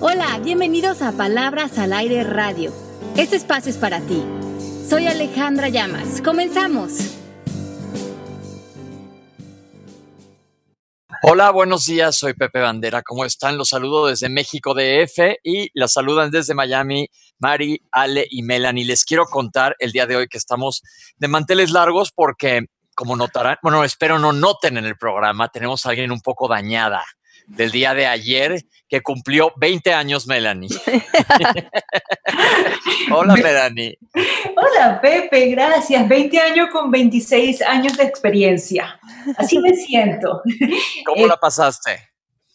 Hola, bienvenidos a Palabras al Aire Radio. Este espacio es para ti. Soy Alejandra Llamas. Comenzamos. Hola, buenos días. Soy Pepe Bandera. ¿Cómo están? Los saludo desde México DF y las saludan desde Miami Mari, Ale y Melanie. Les quiero contar el día de hoy que estamos de manteles largos porque, como notarán, bueno, espero no noten en el programa, tenemos a alguien un poco dañada del día de ayer que cumplió 20 años Melanie. Hola Melanie. Hola Pepe, gracias. 20 años con 26 años de experiencia. Así me siento. ¿Cómo la pasaste?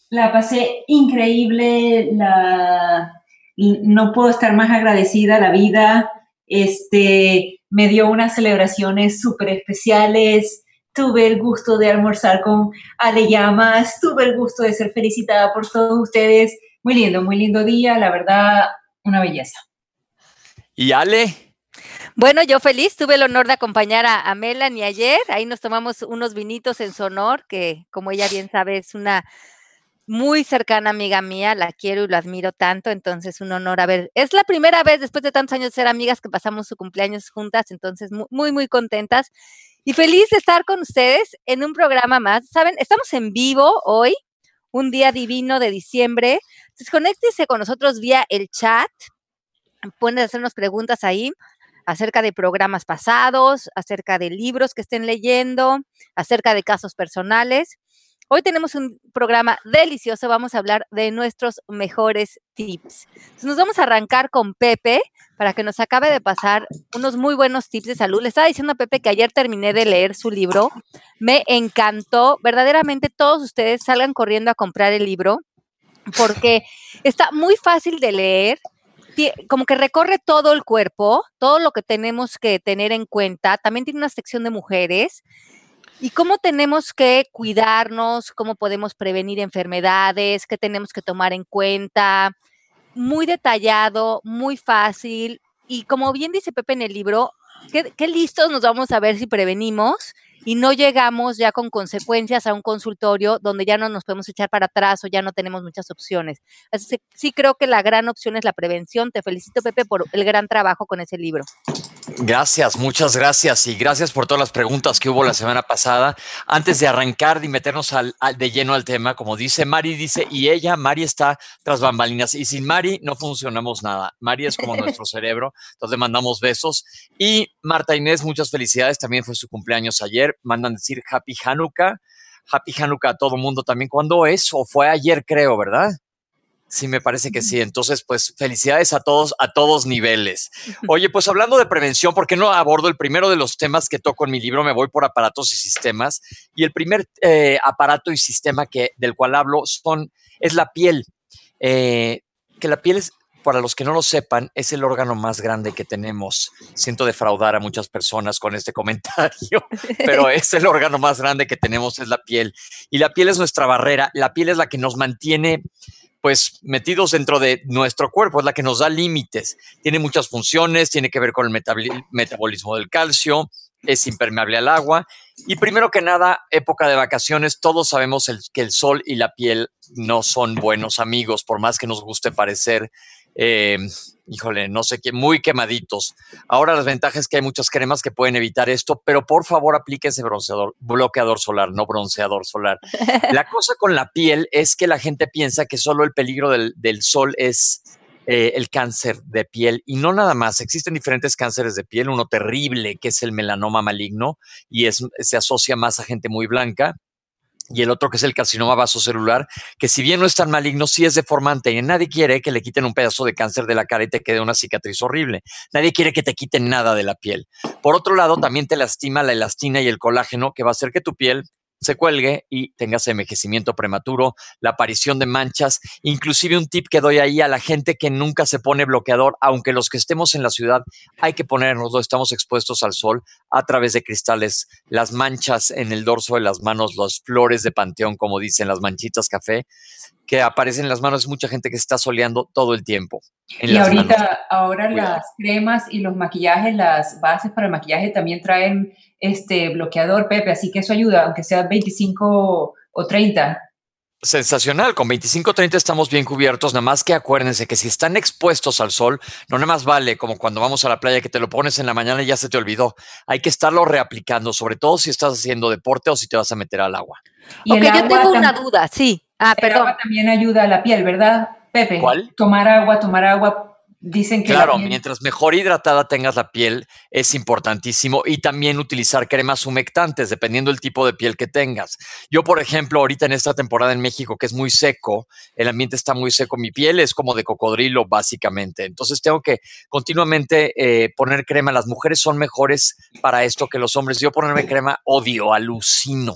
La pasé increíble, la, no puedo estar más agradecida a la vida. Este, me dio unas celebraciones súper especiales tuve el gusto de almorzar con Ale Llamas, tuve el gusto de ser felicitada por todos ustedes. Muy lindo, muy lindo día, la verdad, una belleza. ¿Y Ale? Bueno, yo feliz, tuve el honor de acompañar a, a Melanie ayer, ahí nos tomamos unos vinitos en su honor, que como ella bien sabe es una muy cercana amiga mía, la quiero y lo admiro tanto, entonces un honor a ver, es la primera vez después de tantos años de ser amigas que pasamos su cumpleaños juntas, entonces muy, muy contentas y feliz de estar con ustedes en un programa más. Saben, estamos en vivo hoy, un día divino de diciembre. Entonces, conéctese con nosotros vía el chat. Pueden hacernos preguntas ahí acerca de programas pasados, acerca de libros que estén leyendo, acerca de casos personales. Hoy tenemos un programa delicioso, vamos a hablar de nuestros mejores tips. Entonces nos vamos a arrancar con Pepe para que nos acabe de pasar unos muy buenos tips de salud. Le estaba diciendo a Pepe que ayer terminé de leer su libro, me encantó, verdaderamente todos ustedes salgan corriendo a comprar el libro porque está muy fácil de leer, como que recorre todo el cuerpo, todo lo que tenemos que tener en cuenta. También tiene una sección de mujeres y cómo tenemos que cuidarnos, cómo podemos prevenir enfermedades, qué tenemos que tomar en cuenta. Muy detallado, muy fácil. Y como bien dice Pepe en el libro, qué, listos nos vamos a ver si prevenimos y no llegamos ya con consecuencias a un consultorio donde ya no nos podemos echar para atrás o ya no tenemos muchas opciones. Así que sí creo que la gran opción es la prevención. Te felicito, Pepe, por el gran trabajo con ese libro. Gracias, muchas gracias y gracias por todas las preguntas que hubo la semana pasada. Antes de arrancar y meternos al, de lleno al tema, como dice Mari, dice, y ella, Mari está tras bambalinas y sin Mari no funcionamos nada. Mari es como nuestro cerebro, entonces le mandamos besos. Y Marta Inés, muchas felicidades, también fue su cumpleaños ayer. Mandan decir Happy Hanukkah. Happy Hanukkah a todo mundo también. ¿Cuándo es? O fue ayer, creo, ¿verdad? Sí, me parece que sí. Entonces, pues felicidades a todos, a todos niveles. Oye, pues hablando de prevención, ¿por qué no abordo el primero de los temas que toco en mi libro? Me voy por aparatos y sistemas. Y el primer eh, aparato y sistema que, del cual hablo son, es la piel. Eh, que la piel es, para los que no lo sepan, es el órgano más grande que tenemos. Siento defraudar a muchas personas con este comentario, pero es el órgano más grande que tenemos, es la piel. Y la piel es nuestra barrera. La piel es la que nos mantiene pues metidos dentro de nuestro cuerpo, es la que nos da límites. Tiene muchas funciones, tiene que ver con el metabolismo del calcio, es impermeable al agua. Y primero que nada, época de vacaciones, todos sabemos que el sol y la piel no son buenos amigos, por más que nos guste parecer eh, híjole, no sé qué, muy quemaditos. Ahora las ventajas es que hay muchas cremas que pueden evitar esto, pero por favor aplíquense bronceador, bloqueador solar, no bronceador solar. La cosa con la piel es que la gente piensa que solo el peligro del, sol es eh, el cáncer de piel y no nada más. Existen diferentes cánceres de piel, uno terrible que es el melanoma maligno y es, se asocia más a gente muy blanca y el otro que es el carcinoma vasocelular, que si bien no es tan maligno, sí es deformante y nadie quiere que le quiten un pedazo de cáncer de la cara y te quede una cicatriz horrible. Nadie quiere que te quiten nada de la piel. Por otro lado, también te lastima la elastina y el colágeno, que va a hacer que tu piel se cuelgue y tengas envejecimiento prematuro, la aparición de manchas, inclusive un tip que doy ahí a la gente que nunca se pone bloqueador, aunque los que estemos en la ciudad hay que ponernoslo, estamos expuestos al sol a través de cristales, las manchas en el dorso de las manos, las flores de panteón, como dicen, las manchitas café, que aparecen en las manos, mucha gente que se está soleando todo el tiempo. y ahorita, ahora las cremas y los maquillajes, las bases para el maquillaje también traen este bloqueador, Pepe, así que eso ayuda, aunque sea 25 o 30. Sensacional, con 25-30 estamos bien cubiertos, nada más que acuérdense que si están expuestos al sol, no nada más vale como cuando vamos a la playa que te lo pones en la mañana y ya se te olvidó. Hay que estarlo reaplicando, sobre todo si estás haciendo deporte o si te vas a meter al agua. Y ok, yo tengo una duda, sí. Ah, perdón. El agua también ayuda a la piel, ¿verdad, Pepe? ¿Cuál? Tomar agua, tomar agua Dicen que. Claro, mientras mejor hidratada tengas la piel, es importantísimo. Y también utilizar cremas humectantes, dependiendo del tipo de piel que tengas. Yo, por ejemplo, ahorita en esta temporada en México, que es muy seco, el ambiente está muy seco, mi piel es como de cocodrilo, básicamente. Entonces tengo que continuamente eh, poner crema. Las mujeres son mejores para esto que los hombres. Yo ponerme crema odio, alucino.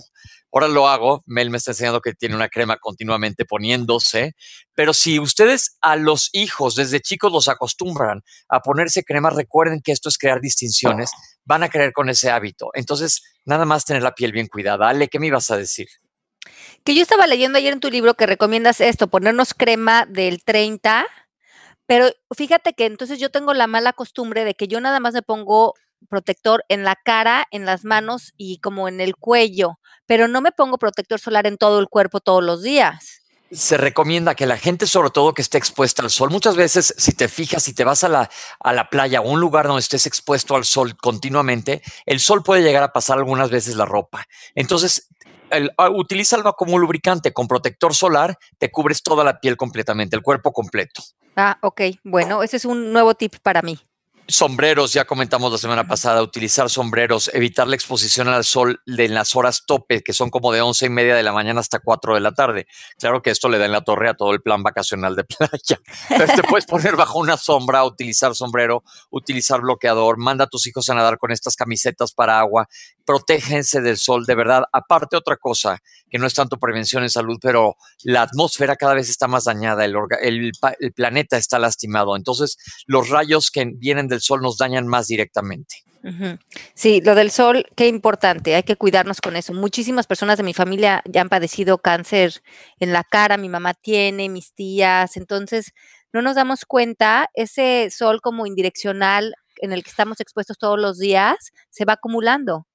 Ahora lo hago, Mel me está enseñando que tiene una crema continuamente poniéndose, pero si ustedes a los hijos desde chicos los acostumbran a ponerse crema, recuerden que esto es crear distinciones, van a creer con ese hábito. Entonces, nada más tener la piel bien cuidada. Ale, ¿qué me ibas a decir? Que yo estaba leyendo ayer en tu libro que recomiendas esto, ponernos crema del 30, pero fíjate que entonces yo tengo la mala costumbre de que yo nada más me pongo protector en la cara, en las manos y como en el cuello, pero no me pongo protector solar en todo el cuerpo todos los días. Se recomienda que la gente, sobre todo que esté expuesta al sol, muchas veces si te fijas, si te vas a la, a la playa o un lugar donde estés expuesto al sol continuamente, el sol puede llegar a pasar algunas veces la ropa. Entonces, el, ah, utilízalo como lubricante, con protector solar, te cubres toda la piel completamente, el cuerpo completo. Ah, ok. Bueno, ese es un nuevo tip para mí. Sombreros, ya comentamos la semana pasada, utilizar sombreros, evitar la exposición al sol en las horas tope, que son como de once y media de la mañana hasta cuatro de la tarde. Claro que esto le da en la torre a todo el plan vacacional de playa. Pero te puedes poner bajo una sombra, utilizar sombrero, utilizar bloqueador, manda a tus hijos a nadar con estas camisetas para agua, protéjense del sol, de verdad. Aparte, otra cosa, que no es tanto prevención en salud, pero la atmósfera cada vez está más dañada, el, el, el planeta está lastimado. Entonces, los rayos que vienen del sol nos dañan más directamente. Sí, lo del sol, qué importante, hay que cuidarnos con eso. Muchísimas personas de mi familia ya han padecido cáncer en la cara, mi mamá tiene, mis tías, entonces no nos damos cuenta, ese sol como indireccional en el que estamos expuestos todos los días se va acumulando.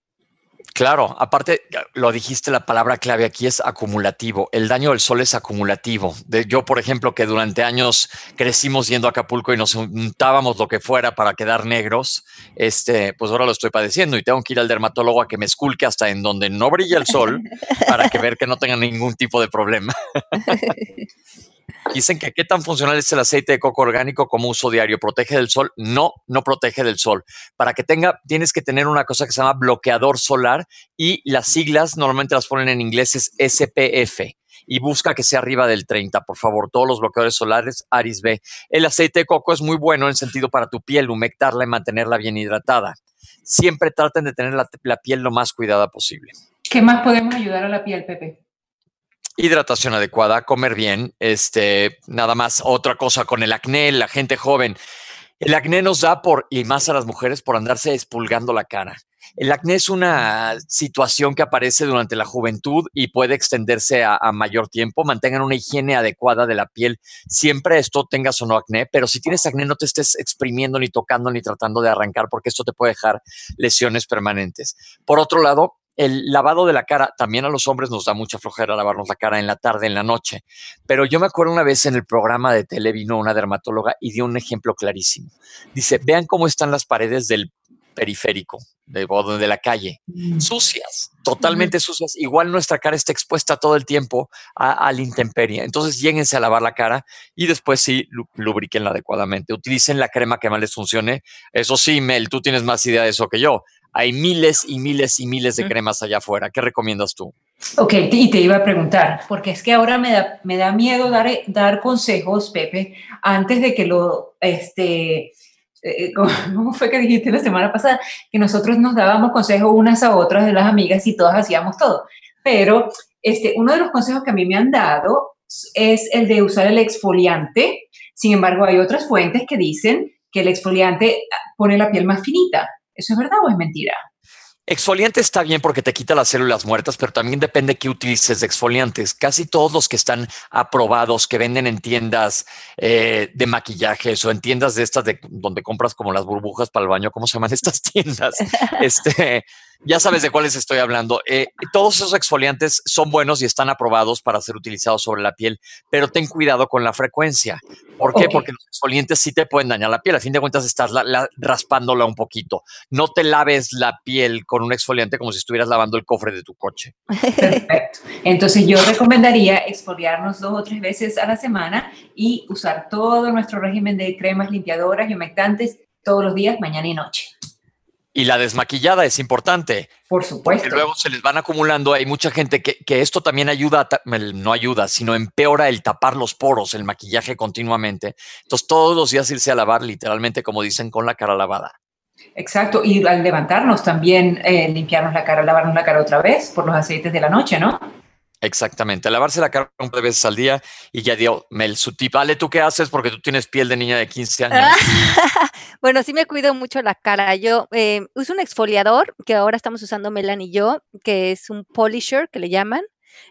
Claro, aparte, lo dijiste, la palabra clave aquí es acumulativo. El daño del sol es acumulativo. De, yo, por ejemplo, que durante años crecimos yendo a Acapulco y nos untábamos lo que fuera para quedar negros, este, pues ahora lo estoy padeciendo y tengo que ir al dermatólogo a que me esculque hasta en donde no brilla el sol para que ver que no tenga ningún tipo de problema. Dicen que qué tan funcional es el aceite de coco orgánico como uso diario. ¿Protege del sol? No, no protege del sol. Para que tenga, tienes que tener una cosa que se llama bloqueador solar y las siglas normalmente las ponen en inglés es SPF y busca que sea arriba del 30, por favor. Todos los bloqueadores solares, Aris B. El aceite de coco es muy bueno en sentido para tu piel, humectarla y mantenerla bien hidratada. Siempre traten de tener la, la piel lo más cuidada posible. ¿Qué más podemos ayudar a la piel, Pepe? Hidratación adecuada, comer bien, este, nada más otra cosa con el acné, la gente joven. El acné nos da por, y más a las mujeres, por andarse expulgando la cara. El acné es una situación que aparece durante la juventud y puede extenderse a, mayor tiempo. Mantengan una higiene adecuada de la piel. Siempre esto tengas o no acné, pero si tienes acné no te estés exprimiendo ni tocando ni tratando de arrancar porque esto te puede dejar lesiones permanentes. Por otro lado, el lavado de la cara, también a los hombres nos da mucha flojera lavarnos la cara en la tarde, en la noche. Pero yo me acuerdo una vez en el programa de tele vino una dermatóloga y dio un ejemplo clarísimo. Dice, vean cómo están las paredes del periférico, de, de la calle, mm. sucias, totalmente sucias. Igual nuestra cara está expuesta todo el tiempo a, la intemperie. Entonces, lléguense a lavar la cara y después sí lubriquenla adecuadamente. Utilicen la crema que más les funcione. Eso sí, Mel, tú tienes más idea de eso que yo. Hay miles y miles y miles de cremas allá afuera. ¿Qué recomiendas tú? Ok, y te iba a preguntar, porque es que ahora me da, me da miedo dar, dar consejos, Pepe, antes de que lo, este, eh, ¿cómo fue que dijiste la semana pasada? Que nosotros nos dábamos consejos unas a otras de las amigas y todas hacíamos todo. Pero este, uno de los consejos que a mí me han dado es el de usar el exfoliante. Sin embargo, hay otras fuentes que dicen que el exfoliante pone la piel más finita. ¿Eso es verdad o es mentira? Exfoliante está bien porque te quita las células muertas, pero también depende qué utilices de exfoliantes. Casi todos los que están aprobados, que venden en tiendas eh, de maquillajes o en tiendas de estas de donde compras como las burbujas para el baño, ¿cómo se llaman estas tiendas? este, ya sabes de cuáles estoy hablando. Eh, todos esos exfoliantes son buenos y están aprobados para ser utilizados sobre la piel, pero ten cuidado con la frecuencia. ¿Por qué? Porque los exfoliantes sí te pueden dañar la piel. A fin de cuentas, estás raspándola un poquito. No te laves la piel con un exfoliante como si estuvieras lavando el cofre de tu coche. Perfecto. Entonces, yo recomendaría exfoliarnos dos o tres veces a la semana y usar todo nuestro régimen de cremas limpiadoras y humectantes todos los días, mañana y noche. Y la desmaquillada es importante. Por supuesto. Y luego se les van acumulando. Hay mucha gente que, que esto también ayuda, no ayuda, sino empeora el tapar los poros, el maquillaje continuamente. Entonces, todos los días irse a lavar, literalmente, como dicen, con la cara lavada. Exacto. Y al levantarnos también, eh, limpiarnos la cara, lavarnos la cara otra vez por los aceites de la noche, ¿no? Exactamente, lavarse la cara un par de veces al día y ya dio Mel su tip. Ale, ¿tú qué haces? Porque tú tienes piel de niña de 15 años. bueno, sí me cuido mucho la cara. Yo eh, uso un exfoliador que ahora estamos usando Melan y yo, que es un polisher que le llaman,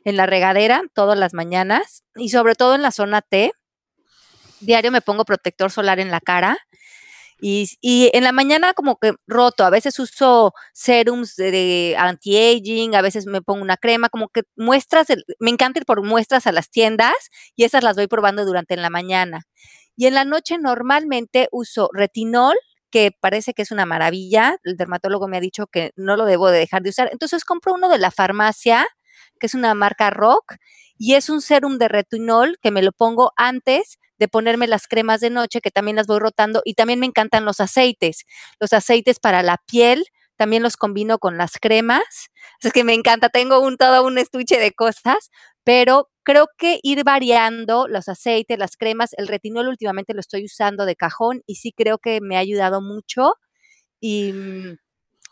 en la regadera todas las mañanas y sobre todo en la zona T. Diario me pongo protector solar en la cara y, en la mañana como que roto, a veces uso serums de, anti-aging, a veces me pongo una crema, como que muestras, me encanta ir por muestras a las tiendas y esas las voy probando durante la mañana. Y en la noche normalmente uso retinol, que parece que es una maravilla, el dermatólogo me ha dicho que no lo debo de dejar de usar, entonces compro uno de la farmacia, que es una marca Rock, y es un serum de retinol que me lo pongo antes de ponerme las cremas de noche, que también las voy rotando, y también me encantan los aceites, los aceites para la piel, también los combino con las cremas, es que me encanta, tengo un todo un estuche de cosas, pero creo que ir variando los aceites, las cremas, el retinol últimamente lo estoy usando de cajón y sí creo que me ha ayudado mucho. Y,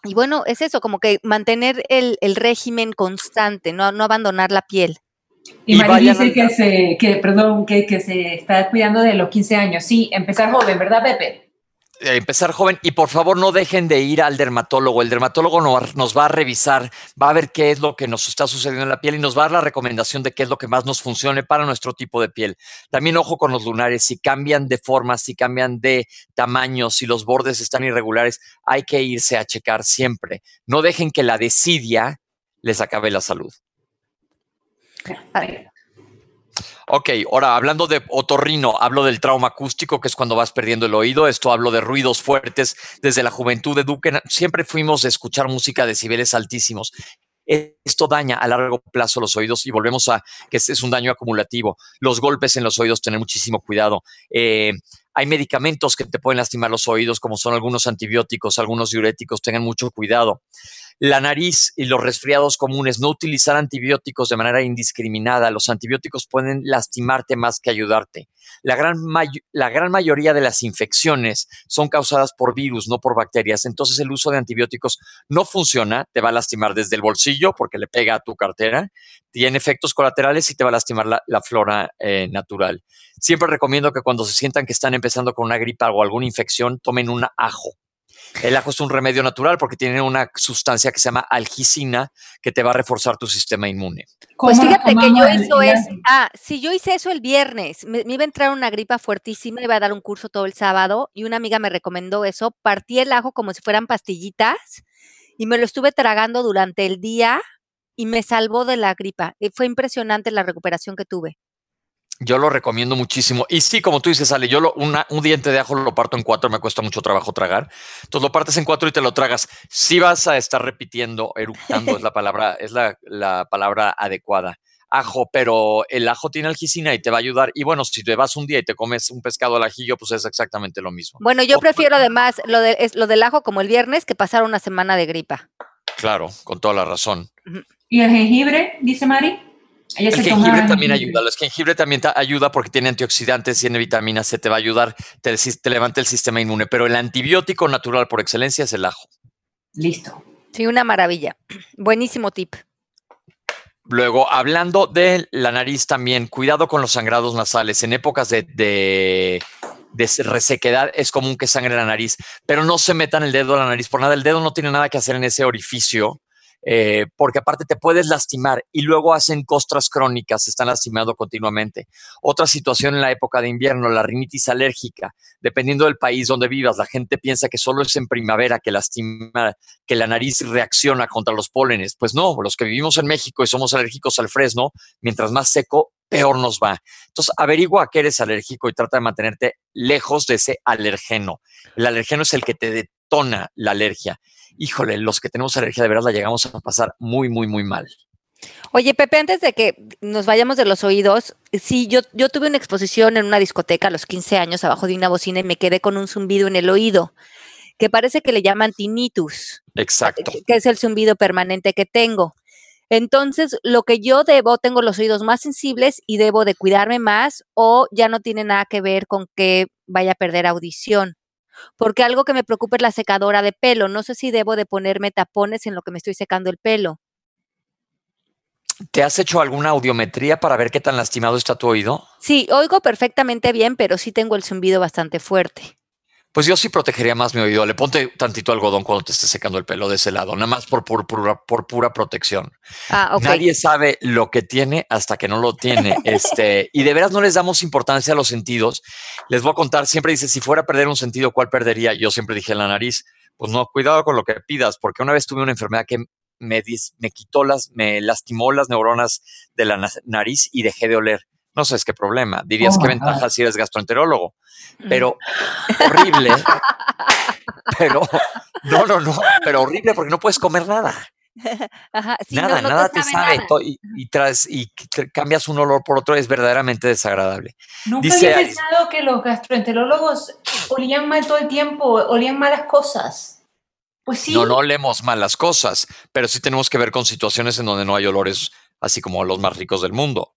y bueno, es eso, como que mantener el, régimen constante, no abandonar la piel. Y, María dice que se, que, perdón, que, que, se está cuidando de los 15 años. Sí, empezar joven, ¿verdad, Pepe? Eh, empezar joven y por favor no dejen de ir al dermatólogo. El dermatólogo nos va a revisar, va a ver qué es lo que nos está sucediendo en la piel y nos va a dar la recomendación de qué es lo que más nos funcione para nuestro tipo de piel. También ojo con los lunares, si cambian de forma, si cambian de tamaño, si los bordes están irregulares, hay que irse a checar siempre. No dejen que la desidia les acabe la salud. Ok, ahora hablando de otorrino, hablo del trauma acústico, que es cuando vas perdiendo el oído. Esto hablo de ruidos fuertes. Desde la juventud de Duque siempre fuimos a escuchar música de decibeles altísimos. Esto daña a largo plazo los oídos y volvemos a que es un daño acumulativo. Los golpes en los oídos, tener muchísimo cuidado. Eh, hay medicamentos que te pueden lastimar los oídos, como son algunos antibióticos, algunos diuréticos, tengan mucho cuidado la nariz y los resfriados comunes, no utilizar antibióticos de manera indiscriminada. Los antibióticos pueden lastimarte más que ayudarte. La gran, mayoría de las infecciones son causadas por virus, no por bacterias. Entonces el uso de antibióticos no funciona, te va a lastimar desde el bolsillo porque le pega a tu cartera, tiene efectos colaterales y te va a lastimar la, flora eh, natural. Siempre recomiendo que cuando se sientan que están empezando con una gripa o alguna infección, tomen un ajo el ajo es un remedio natural porque tiene una sustancia que se llama algicina que te va a reforzar tu sistema inmune. Pues fíjate que yo hice eso. Ah, sí, yo hice eso el viernes. Me, iba a entrar una gripa fuertísima, iba a dar un curso todo el sábado y una amiga me recomendó eso. Partí el ajo como si fueran pastillitas y me lo estuve tragando durante el día y me salvó de la gripa. Y fue impresionante la recuperación que tuve. Yo lo recomiendo muchísimo. Y sí, como tú dices, Ale, yo lo, un diente de ajo lo parto en cuatro, me cuesta mucho trabajo tragar. Entonces lo partes en cuatro y te lo tragas. Si vas a estar repitiendo, eructando es la palabra, es la, la, palabra adecuada. Ajo, pero el ajo tiene algicina y te va a ayudar. Y bueno, si te vas un día y te comes un pescado al ajillo, pues es exactamente lo mismo. Bueno, yo prefiero además lo, de, es, lo del ajo como el viernes que pasar una semana de gripa. Claro, con toda la razón. ¿Y el jengibre, dice Mari? El jengibre también ayuda. El jengibre también te ayuda porque tiene antioxidantes, tiene vitaminas, se te va a ayudar, te, te levanta el sistema inmune. Pero el antibiótico natural por excelencia es el ajo. Listo. Sí, una maravilla. Buenísimo tip. Luego, hablando de la nariz también, cuidado con los sangrados nasales. En épocas de, de resequedad, es común que sangre la nariz, pero no se metan el dedo a la nariz por nada. El dedo no tiene nada que hacer en ese orificio eh, porque aparte te puedes lastimar y luego hacen costras crónicas, se están lastimando continuamente. Otra situación en la época de invierno, la rinitis alérgica, dependiendo del país donde vivas, la gente piensa que solo es en primavera que lastima, que la nariz reacciona contra los pólenes. Pues no, los que vivimos en México y somos alérgicos al fresno, mientras más seco, peor nos va. Entonces, averigua a qué eres alérgico y trata de mantenerte lejos de ese alergeno. El alergeno es el que te detona la alergia híjole, los que tenemos alergia de veras la llegamos a pasar muy, muy, muy mal. Oye, Pepe, antes de que nos vayamos de los oídos, sí, yo, yo tuve una exposición en una discoteca a los 15 años abajo de una bocina y me quedé con un zumbido en el oído, que parece que le llaman tinnitus. Exacto. Que es el zumbido permanente que tengo. Entonces, lo que yo debo, tengo los oídos más sensibles y debo de cuidarme más o ya no tiene nada que ver con que vaya a perder audición porque algo que me preocupa es la secadora de pelo. No sé si debo de ponerme tapones en lo que me estoy secando el pelo. ¿Te has hecho alguna audiometría para ver qué tan lastimado está tu oído? Sí, oigo perfectamente bien, pero sí tengo el zumbido bastante fuerte. Pues yo sí protegería más mi oído. Le ponte tantito algodón cuando te esté secando el pelo de ese lado, nada más por, por, por, pura protección. Ah, Nadie sabe lo que tiene hasta que no lo tiene. este, y de veras no les damos importancia a los sentidos. Les voy a contar, siempre dice, si fuera a perder un sentido, ¿cuál perdería? Yo siempre dije la nariz. Pues no, cuidado con lo que pidas, porque una vez tuve una enfermedad que me, me quitó las, me lastimó las neuronas de la nariz y dejé de oler no sé, es qué problema. Dirías oh, qué ventaja si eres gastroenterólogo. Mm. Pero horrible. pero no, no, no. Pero horrible porque no puedes comer nada. nada, nada te sabe. Y, y, cambias un olor por otro, es verdaderamente desagradable. Nunca Dice, había pensado que los gastroenterólogos olían mal todo el tiempo, olían malas cosas. Pues sí. No, no olemos malas cosas, pero sí tenemos que ver con situaciones en donde no hay olores así como los más ricos del mundo.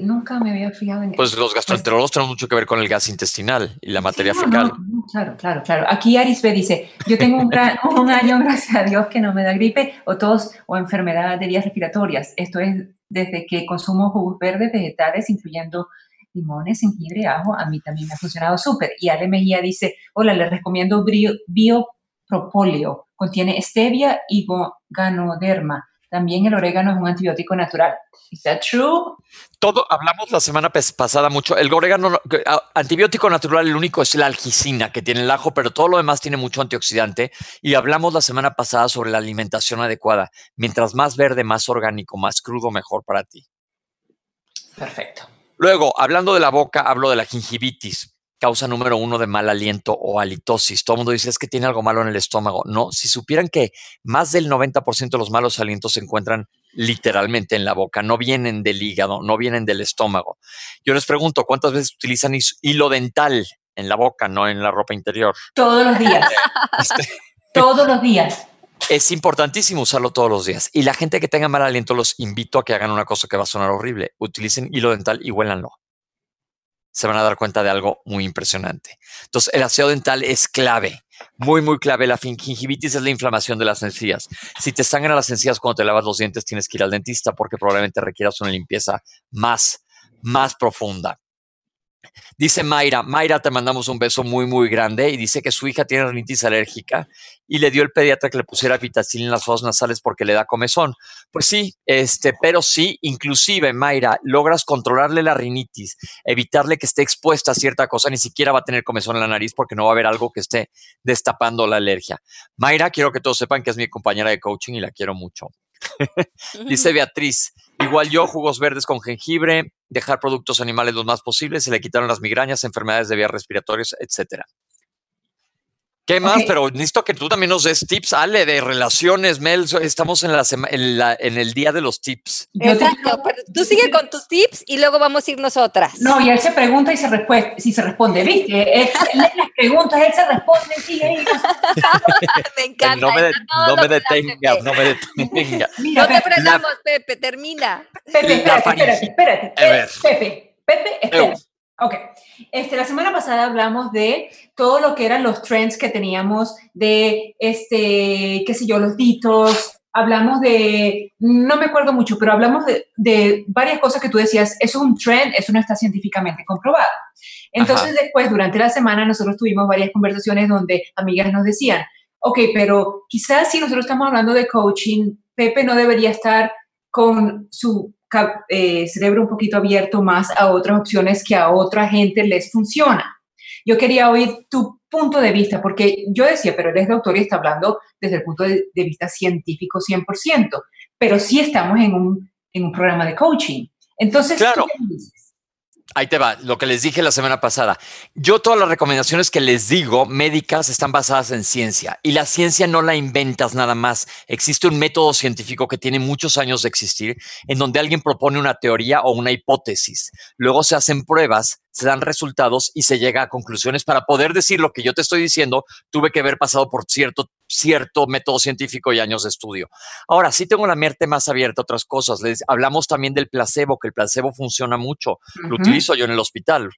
Nunca me había fijado en Pues los gastroenterólogos tienen mucho que ver con el gas intestinal y la materia fecal. claro, claro, claro. Aquí Arisbe dice, yo tengo un, un, año, gracias a Dios, que no me da gripe o tos o enfermedad de vías respiratorias. Esto es desde que consumo jugos verdes, vegetales, incluyendo limones, jengibre, ajo. A mí también me ha funcionado súper. Y Ale Mejía dice, hola, les recomiendo Biopropóleo. Contiene stevia y ganoderma también el orégano es un antibiótico natural. ¿Es that true? Todo, hablamos la semana pasada mucho. El orégano, antibiótico natural, el único es la algicina que tiene el ajo, pero todo lo demás tiene mucho antioxidante. Y hablamos la semana pasada sobre la alimentación adecuada. Mientras más verde, más orgánico, más crudo, mejor para ti. Perfecto. Luego, hablando de la boca, hablo de la gingivitis causa número uno de mal aliento o halitosis. Todo el mundo dice es que tiene algo malo en el estómago. No, si supieran que más del 90% de los malos alientos se encuentran literalmente en la boca, no vienen del hígado, no vienen del estómago. Yo les pregunto, ¿cuántas veces utilizan hilo dental en la boca, no en la ropa interior? Todos los días. Este, todos los días. Es importantísimo usarlo todos los días. Y la gente que tenga mal aliento los invito a que hagan una cosa que va a sonar horrible. Utilicen hilo dental y huélanlo se van a dar cuenta de algo muy impresionante. Entonces, el aseo dental es clave, muy, muy clave. La gingivitis es la inflamación de las encías. Si te sangran las encías cuando te lavas los dientes, tienes que ir al dentista porque probablemente requieras una limpieza más, más profunda. Dice Mayra, Mayra, te mandamos un beso muy, muy grande y dice que su hija tiene rinitis alérgica y le dio el pediatra que le pusiera vitacil en las fosas nasales porque le da comezón. Pues sí, este, pero sí, inclusive, Mayra, logras controlarle la rinitis, evitarle que esté expuesta a cierta cosa, ni siquiera va a tener comezón en la nariz porque no va a haber algo que esté destapando la alergia. Mayra, quiero que todos sepan que es mi compañera de coaching y la quiero mucho. Dice Beatriz, igual yo, jugos verdes con jengibre, dejar productos animales lo más posible, se le quitaron las migrañas, enfermedades de vías respiratorias, etcétera. ¿Qué más? Pero necesito que tú también nos des tips, Ale, de relaciones, Mel. Estamos en, la, en, el día de los tips. Exacto, pero tú sigue con tus tips y luego vamos a ir nosotras. No, y él se pregunta y se responde, si se responde, ¿viste? Él, las preguntas, él se responde, sigue me encanta. No me, no me detenga, no me detenga. no te frenamos, Pepe, termina. Pepe, espérate, espérate, espérate. Pepe, Pepe, espera. Ok, este, la semana pasada hablamos de todo lo que eran los trends que teníamos de, este, qué sé yo, los ditos, hablamos de, no me acuerdo mucho, pero hablamos de, varias cosas que tú decías, eso es un trend, eso no está científicamente comprobado. Entonces después, durante la semana, nosotros tuvimos varias conversaciones donde amigas nos decían, ok, pero quizás si nosotros estamos hablando de coaching, Pepe no debería estar con su eh, cerebro un poquito abierto más a otras opciones que a otra gente les funciona. Yo quería oír tu punto de vista, porque yo decía, pero él es doctor y está hablando desde el punto de, vista científico 100%, pero sí estamos en un, en un programa de coaching. Entonces, claro. Ahí te va, lo que les dije la semana pasada. Yo todas las recomendaciones que les digo médicas están basadas en ciencia y la ciencia no la inventas nada más. Existe un método científico que tiene muchos años de existir en donde alguien propone una teoría o una hipótesis. Luego se hacen pruebas se dan resultados y se llega a conclusiones. Para poder decir lo que yo te estoy diciendo, tuve que haber pasado por cierto, cierto método científico y años de estudio. Ahora, sí tengo la mente más abierta a otras cosas. Les hablamos también del placebo, que el placebo funciona mucho. Lo utilizo yo en el hospital.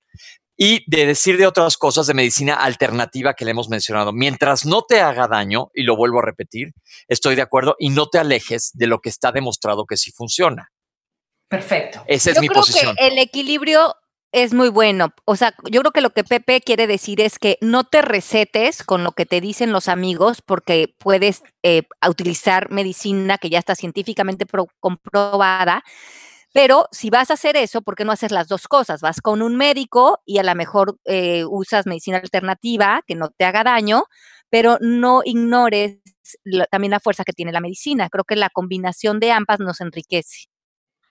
Y de decir de otras cosas de medicina alternativa que le hemos mencionado. Mientras no te haga daño, y lo vuelvo a repetir, estoy de acuerdo, y no te alejes de lo que está demostrado que sí funciona. Perfecto. Esa es mi posición. el equilibrio es muy bueno. O sea, yo creo que lo que Pepe quiere decir es que no te recetes con lo que te dicen los amigos porque puedes eh, utilizar medicina que ya está científicamente comprobada. Pero si vas a hacer eso, ¿por qué no haces las dos cosas? Vas con un médico y a lo mejor eh, usas medicina alternativa que no te haga daño, pero no ignores también la fuerza que tiene la medicina. Creo que la combinación de ambas nos enriquece.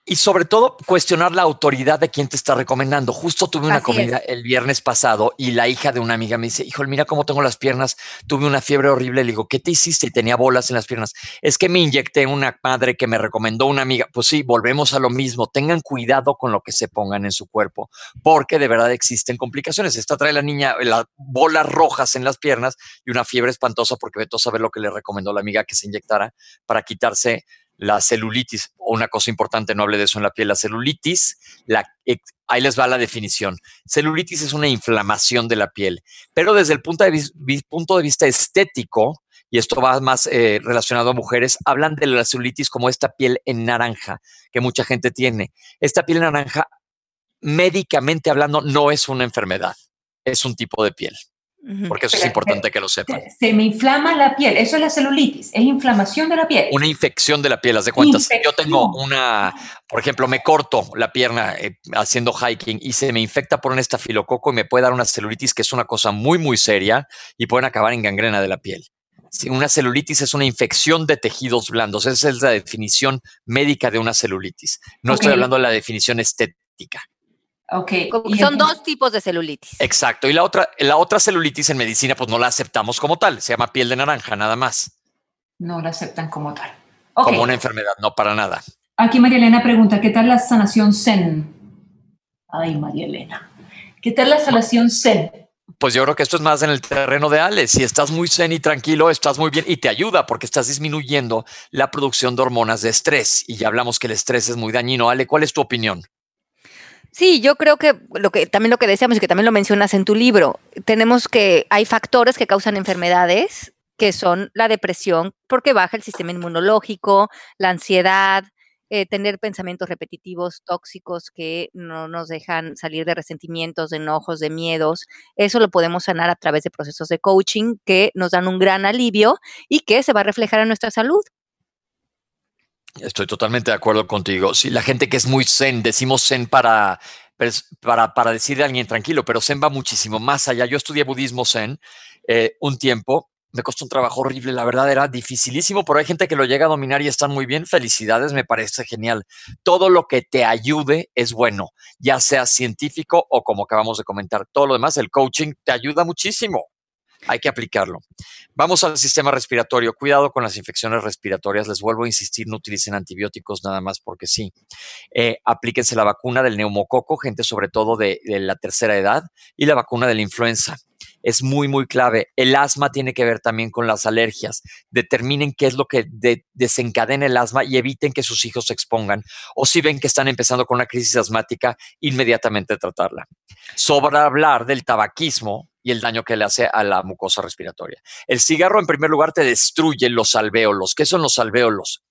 Y sobre todo, cuestionar la autoridad de quien te está recomendando. Justo tuve una comida el viernes pasado y la hija de una amiga me dice, hijo, mira cómo tengo las piernas, tuve una fiebre horrible. Le digo, ¿qué te hiciste? Y tenía bolas en las piernas. Es que me inyecté una madre que me recomendó una amiga. Pues sí, volvemos a lo mismo. Tengan cuidado con lo que se pongan en su cuerpo, porque de verdad existen complicaciones. Esta trae la niña las bolas rojas en las piernas y una fiebre espantosa porque vete a saber lo que le recomendó la amiga que se inyectara para quitarse la celulitis, o una cosa importante, no hable de eso en la piel, la celulitis, la, ahí les va la definición. Celulitis es una inflamación de la piel, pero desde el punto de, punto de vista estético, y esto va más eh, relacionado a mujeres, hablan de la celulitis como esta piel en naranja que mucha gente tiene. Esta piel en naranja, médicamente hablando, no es una enfermedad, es un tipo de piel porque eso es importante que lo sepan. Se me inflama la piel, eso es la celulitis, es inflamación de la piel. Una infección de la piel, haz de cuentas. Yo tengo una, por ejemplo, me corto la pierna eh, haciendo hiking y se me infecta por un estafilococo y me puede dar una celulitis, que es una cosa muy, muy seria y pueden acabar en gangrena de la piel. una celulitis es una infección de tejidos blandos. Esa es la definición médica de una celulitis. No estoy hablando de la definición estética. Ok. son dos tipos de celulitis. Exacto. Y la otra, la otra celulitis en medicina, pues no la aceptamos como tal. Se llama piel de naranja, nada más. No la aceptan como tal. Como una enfermedad, no para nada. Aquí María Elena pregunta, ¿qué tal la sanación Zen? Ay, María Elena. ¿Qué tal la sanación Zen? Pues yo creo que esto es más en el terreno de Ale. Si estás muy zen y tranquilo, estás muy bien y te ayuda porque estás disminuyendo la producción de hormonas de estrés. Y ya hablamos que el estrés es muy dañino. Ale, ¿cuál es tu opinión? Sí, yo creo que lo que también lo que decíamos y que también lo mencionas en tu libro, tenemos que hay factores que causan enfermedades que son la depresión porque baja el sistema inmunológico, la ansiedad, eh, tener pensamientos repetitivos tóxicos que no nos dejan salir de resentimientos, de enojos, de miedos. Eso lo podemos sanar a través de procesos de coaching que nos dan un gran alivio y que se va a reflejar en nuestra salud. Estoy totalmente de acuerdo contigo. Sí, la gente que es muy zen, decimos zen para, para, para decirle a alguien tranquilo, pero zen va muchísimo más allá. Yo estudié budismo zen eh, un tiempo, me costó un trabajo horrible, la verdad era dificilísimo, pero hay gente que lo llega a dominar y están muy bien. Felicidades, me parece genial. Todo lo que te ayude es bueno, ya sea científico o como acabamos de comentar. Todo lo demás, el coaching te ayuda muchísimo hay que aplicarlo. Vamos al sistema respiratorio. Cuidado con las infecciones respiratorias. Les vuelvo a insistir, no utilicen antibióticos nada más porque sí. Eh, aplíquense la vacuna del neumococo, gente sobre todo de, la tercera edad, y la vacuna de la influenza. Es muy, muy clave. El asma tiene que ver también con las alergias. Determinen qué es lo que desencadena el asma y eviten que sus hijos se expongan. O si ven que están empezando con una crisis asmática, inmediatamente tratarla. Sobra hablar del tabaquismo y el daño que le hace a la mucosa respiratoria. El cigarro, en primer lugar, te destruye los alvéolos. ¿Qué son los alvéolos?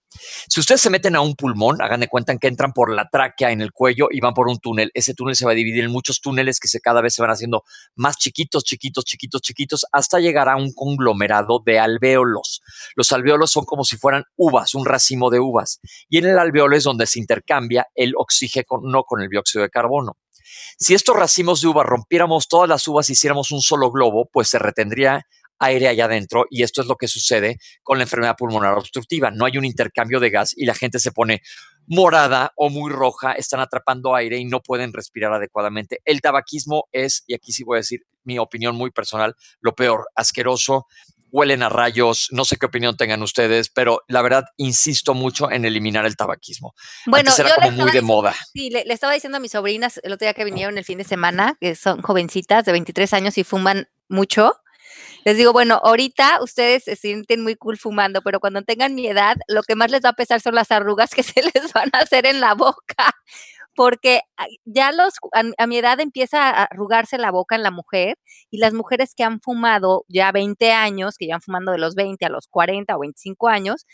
Si ustedes se meten a un pulmón, hagan de cuenta que entran por la tráquea en el cuello y van por un túnel. Ese túnel se va a dividir en muchos túneles que se, cada vez se van haciendo más chiquitos, chiquitos, chiquitos, chiquitos, hasta llegar a un conglomerado de alvéolos. Los alvéolos son como si fueran uvas, un racimo de uvas. Y en el alvéolo es donde se intercambia el oxígeno con el dióxido de carbono. Si estos racimos de uvas rompiéramos todas las uvas y hiciéramos un solo globo, pues se retendría aire allá adentro y esto es lo que sucede con la enfermedad pulmonar obstructiva. No hay un intercambio de gas y la gente se pone morada o muy roja, están atrapando aire y no pueden respirar adecuadamente. El tabaquismo es, y aquí sí voy a decir mi opinión muy personal, lo peor, asqueroso, huelen a rayos, no sé qué opinión tengan ustedes, pero la verdad insisto mucho en eliminar el tabaquismo. Bueno, Antes era como muy de moda. Sí, le, le, estaba diciendo a mis sobrinas el otro día que vinieron el fin de semana, que son jovencitas de 23 años y fuman mucho, les digo, bueno, ahorita ustedes se sienten muy cool fumando, pero cuando tengan mi edad, lo que más les va a pesar son las arrugas que se les van a hacer en la boca, porque ya los, a, mi edad empieza a arrugarse la boca en la mujer y las mujeres que han fumado ya 20 años, que ya han fumando de los 20 a los 40 o 25 años,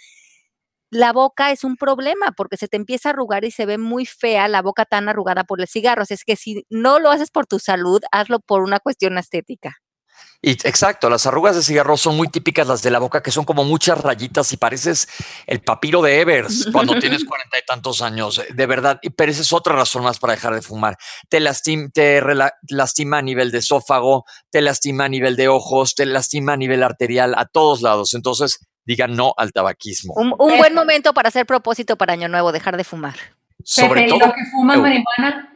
la boca es un problema porque se te empieza a arrugar y se ve muy fea la boca tan arrugada por los cigarros. Es que si no lo haces por tu salud, hazlo por una cuestión estética. Y exacto, las arrugas de cigarro son muy típicas las de la boca, que son como muchas rayitas y pareces el papiro de Evers cuando tienes cuarenta y tantos años, de verdad. Pero esa es otra razón más para dejar de fumar. Te, lastima, te lastima a nivel de esófago, te lastima a nivel de ojos, te lastima a nivel arterial, a todos lados. Entonces, digan no al tabaquismo. Un, buen momento para hacer propósito para Año Nuevo, dejar de fumar. Sobre todo. que fuman marihuana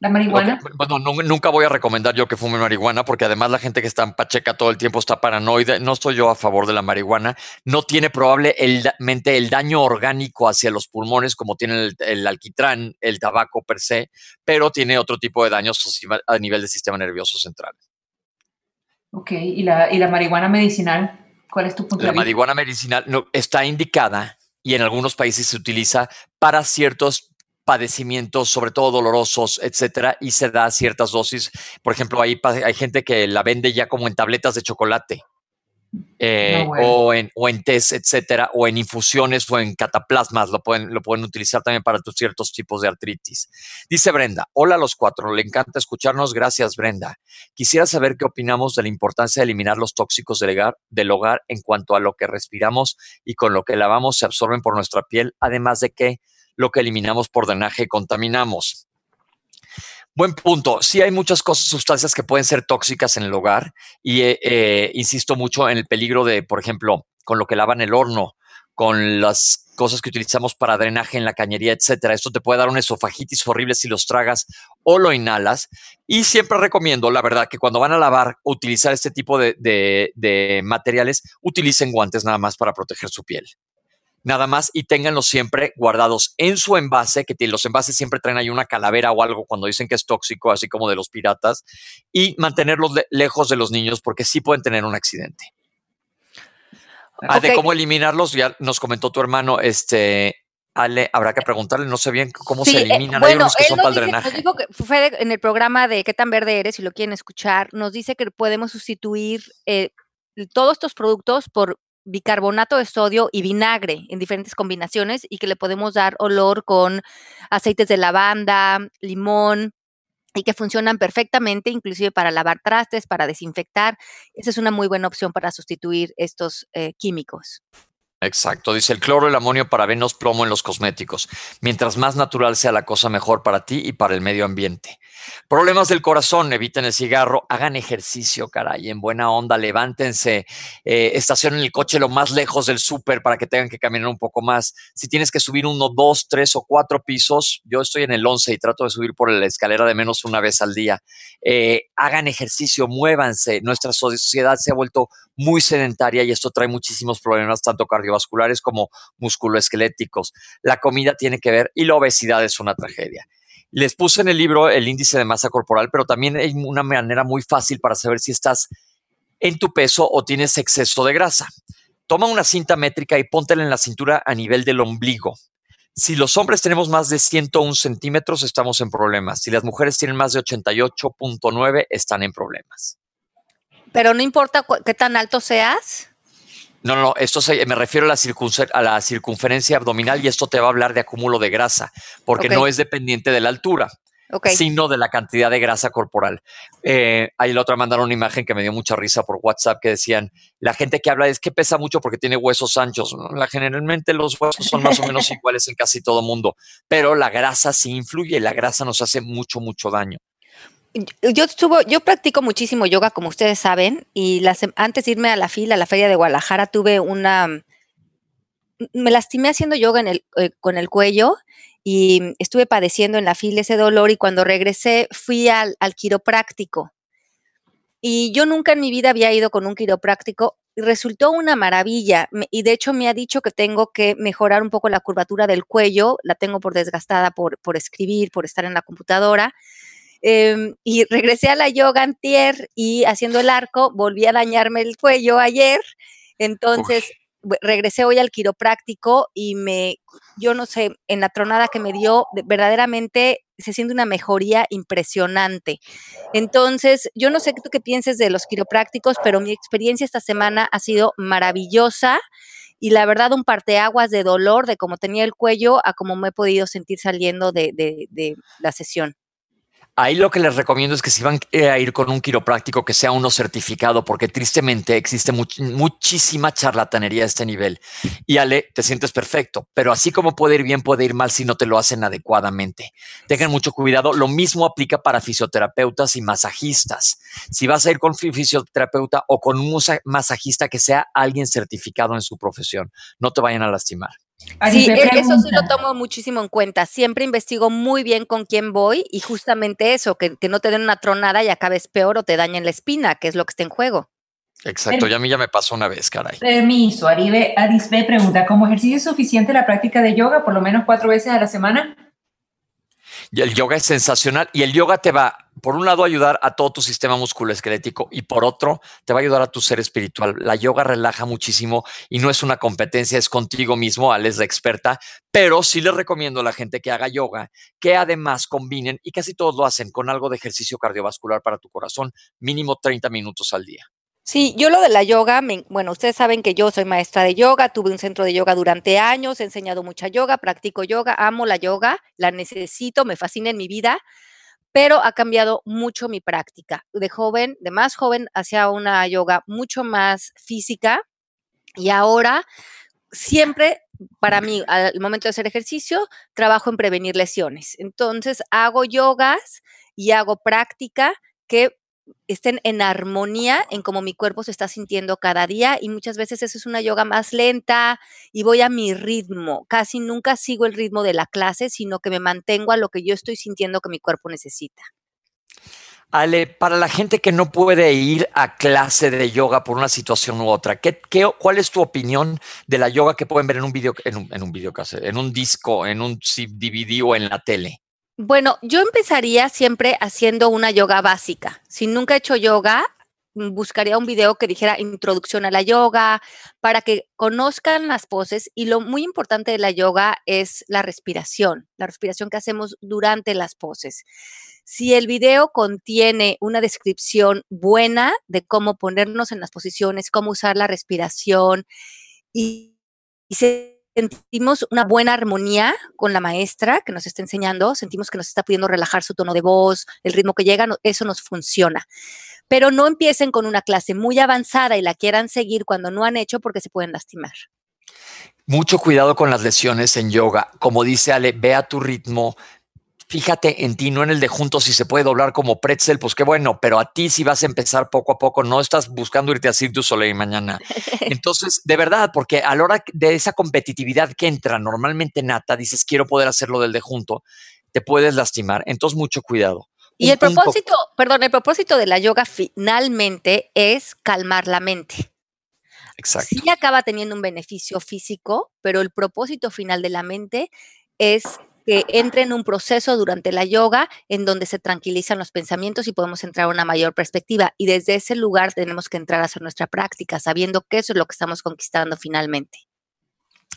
¿La marihuana? bueno, nunca voy a recomendar yo que fume marihuana porque además la gente que está en Pacheca todo el tiempo está paranoide. No estoy yo a favor de la marihuana. No tiene probablemente el daño orgánico hacia los pulmones como tiene el, alquitrán, el tabaco per se, pero tiene otro tipo de daños a nivel del sistema nervioso central. Ok, ¿y la, y la marihuana medicinal? ¿Cuál es tu punto la de vista? La marihuana medicinal no, está indicada y en algunos países se utiliza para ciertos padecimientos, sobre todo dolorosos, etcétera, y se da ciertas dosis. Por ejemplo, hay, hay gente que la vende ya como en tabletas de chocolate. Eh, o, en, o en test, etcétera, o en infusiones o en cataplasmas, lo pueden, lo pueden utilizar también para ciertos tipos de artritis. Dice Brenda, hola a los cuatro, le encanta escucharnos, gracias Brenda. Quisiera saber qué opinamos de la importancia de eliminar los tóxicos del hogar, del hogar en cuanto a lo que respiramos y con lo que lavamos se absorben por nuestra piel, además de que lo que eliminamos por drenaje contaminamos. Buen punto. Sí hay muchas cosas, sustancias que pueden ser tóxicas en el hogar y eh, eh, insisto mucho en el peligro de, por ejemplo, con lo que lavan el horno, con las cosas que utilizamos para drenaje en la cañería, etcétera. Esto te puede dar una esofagitis horrible si los tragas o lo inhalas. Y siempre recomiendo, la verdad, que cuando van a lavar o utilizar este tipo de materiales, utilicen guantes nada más para proteger su piel nada más y ténganlos siempre guardados en su envase, que los envases siempre traen ahí una calavera o algo cuando dicen que es tóxico, así como de los piratas, y mantenerlos lejos de los niños porque sí pueden tener un accidente. Ah, de cómo eliminarlos, ya nos comentó tu hermano, este, Ale, habrá que preguntarle, no sé bien cómo se eh, eliminan. bueno, que son para el drenaje. Nos dijo que fue en el programa de qué tan verde eres, si lo quieren escuchar, nos dice que podemos sustituir eh, todos estos productos por bicarbonato de sodio y vinagre en diferentes combinaciones y que le podemos dar olor con aceites de lavanda, limón y que funcionan perfectamente, inclusive para lavar trastes, para desinfectar. Esa es una muy buena opción para sustituir estos eh, químicos. Exacto, dice el cloro, el amonio, parabenos, plomo en los cosméticos. Mientras más natural sea la cosa, mejor para ti y para el medio ambiente. Problemas del corazón, eviten el cigarro, hagan ejercicio, caray, en buena onda, levántense, eh, estacionen el coche lo más lejos del súper para que tengan que caminar un poco más. Si tienes que subir uno, dos, tres o cuatro pisos, yo estoy en el once y trato de subir por la escalera de menos una vez al día. Eh, hagan ejercicio, muévanse. Nuestra sociedad se ha vuelto muy sedentaria y esto trae muchísimos problemas, tanto cardiovasculares como musculoesqueléticos. La comida tiene que ver y la obesidad es una tragedia. Les puse en el libro el índice de masa corporal, pero también hay una manera muy fácil para saber si estás en tu peso o tienes exceso de grasa. Toma una cinta métrica y póntela en la cintura a nivel del ombligo. Si los hombres tenemos más de 101 centímetros, estamos en problemas. Si las mujeres tienen más de 88.9, están en problemas. Pero no importa qué tan alto seas. No, no, esto me refiero a la, a la, circunferencia abdominal y esto te va a hablar de acúmulo de grasa, porque no es dependiente de la altura, sino de la cantidad de grasa corporal. Eh, ahí la otra mandaron una imagen que me dio mucha risa por WhatsApp que decían, la gente que habla es que pesa mucho porque tiene huesos anchos. La, generalmente los huesos son más o menos iguales en casi todo mundo, pero la grasa sí influye, la grasa nos hace mucho, mucho daño yo estuvo, yo practico muchísimo yoga, como ustedes saben, y antes de irme a la fila, a la feria de Guadalajara, tuve una, me lastimé haciendo yoga eh, con el cuello y estuve padeciendo en la fila ese dolor y cuando regresé fui al, al quiropráctico. Y yo nunca en mi vida había ido con un quiropráctico y resultó una maravilla. Y de hecho me ha dicho que tengo que mejorar un poco la curvatura del cuello, la tengo por desgastada por escribir, por estar en la computadora Em, y regresé a la yoga antier y haciendo el arco volví a dañarme el cuello ayer. Entonces regresé hoy al quiropráctico y me, yo no sé, en la tronada que me dio, verdaderamente se siente una mejoría impresionante. Entonces, yo no sé tú qué pienses de los quiroprácticos, pero mi experiencia esta semana ha sido maravillosa y la verdad un parteaguas de dolor de cómo tenía el cuello a cómo me he podido sentir saliendo de, de la sesión. Ahí lo que les recomiendo es que si van a ir con un quiropráctico que sea uno certificado, porque tristemente existe muchísima charlatanería a este nivel. Y Ale, te sientes perfecto, pero así como puede ir bien, puede ir mal si no te lo hacen adecuadamente. Tengan mucho cuidado. Lo mismo aplica para fisioterapeutas y masajistas. Si vas a ir con fisioterapeuta o con un masajista que sea alguien certificado en su profesión, no te vayan a lastimar. Sí, e, eso sí lo tomo muchísimo en cuenta. Siempre investigo muy bien con quién voy y justamente eso, que, no te den una tronada y acabes peor o te dañen la espina, que es lo que está en juego. Exacto, ya a mí ya me pasó una vez, caray. Permiso, Aribe, Arisbe pregunta, ¿cómo ejercicio es suficiente la práctica de yoga por lo menos cuatro veces a la semana? Y el yoga es sensacional y el yoga te va, por un lado, a ayudar a todo tu sistema musculoesquelético y por otro, te va a ayudar a tu ser espiritual. La yoga relaja muchísimo y no es una competencia, es contigo mismo, Ale es la experta, pero sí les recomiendo a la gente que haga yoga, que además combinen, y casi todos lo hacen, con algo de ejercicio cardiovascular para tu corazón, mínimo 30 minutos al día. Sí, yo lo de la yoga, bueno, ustedes saben que yo soy maestra de yoga, tuve un centro de yoga durante años, he enseñado mucha yoga, practico yoga, amo la yoga, la necesito, me fascina en mi vida, pero ha cambiado mucho mi práctica. De joven, de más joven, hacia una yoga mucho más física y ahora siempre para mí, al momento de hacer ejercicio, trabajo en prevenir lesiones. Entonces, hago yogas y hago práctica que estén en armonía en cómo mi cuerpo se está sintiendo cada día y muchas veces eso es una yoga más lenta y voy a mi ritmo. Casi nunca sigo el ritmo de la clase, sino que me mantengo a lo que yo estoy sintiendo que mi cuerpo necesita. Ale, para la gente que no puede ir a clase de yoga por una situación u otra, ¿qué, cuál es tu opinión de la yoga que pueden ver en un video, en un, en un video en un disco, en un DVD o en la tele? Bueno, yo empezaría siempre haciendo una yoga básica. Si nunca he hecho yoga, mm, buscaría un video que dijera introducción a la yoga para que conozcan las poses y lo muy importante de la yoga es la respiración, la respiración que hacemos durante las poses. Si el video contiene una descripción buena de cómo ponernos en las posiciones, cómo usar la respiración y, y se sentimos una buena armonía con la maestra que nos está enseñando, sentimos que nos está pudiendo relajar su tono de voz, el ritmo que llega, eso nos funciona. Pero no empiecen con una clase muy avanzada y la quieran seguir cuando no han hecho porque se pueden lastimar. Mucho cuidado con las lesiones en yoga. Como dice Ale, ve a tu ritmo, fíjate en ti, no en el de juntos, si se puede doblar como pretzel, pues qué bueno, pero a ti si vas a empezar poco a poco, no estás buscando irte a Cirque du Soleil mañana. Entonces, de verdad, porque a la hora de esa competitividad que entra normalmente nata, dices, quiero poder hacerlo del de junto, te puedes lastimar. Entonces, mucho cuidado. Y el propósito, perdón, el propósito de la yoga finalmente es calmar la mente. Exacto. Sí acaba teniendo un beneficio físico, pero el propósito final de la mente es que entre en un proceso durante la yoga en donde se tranquilizan los pensamientos y podemos entrar a una mayor perspectiva. Y desde ese lugar tenemos que entrar a hacer nuestra práctica, sabiendo que eso es lo que estamos conquistando finalmente.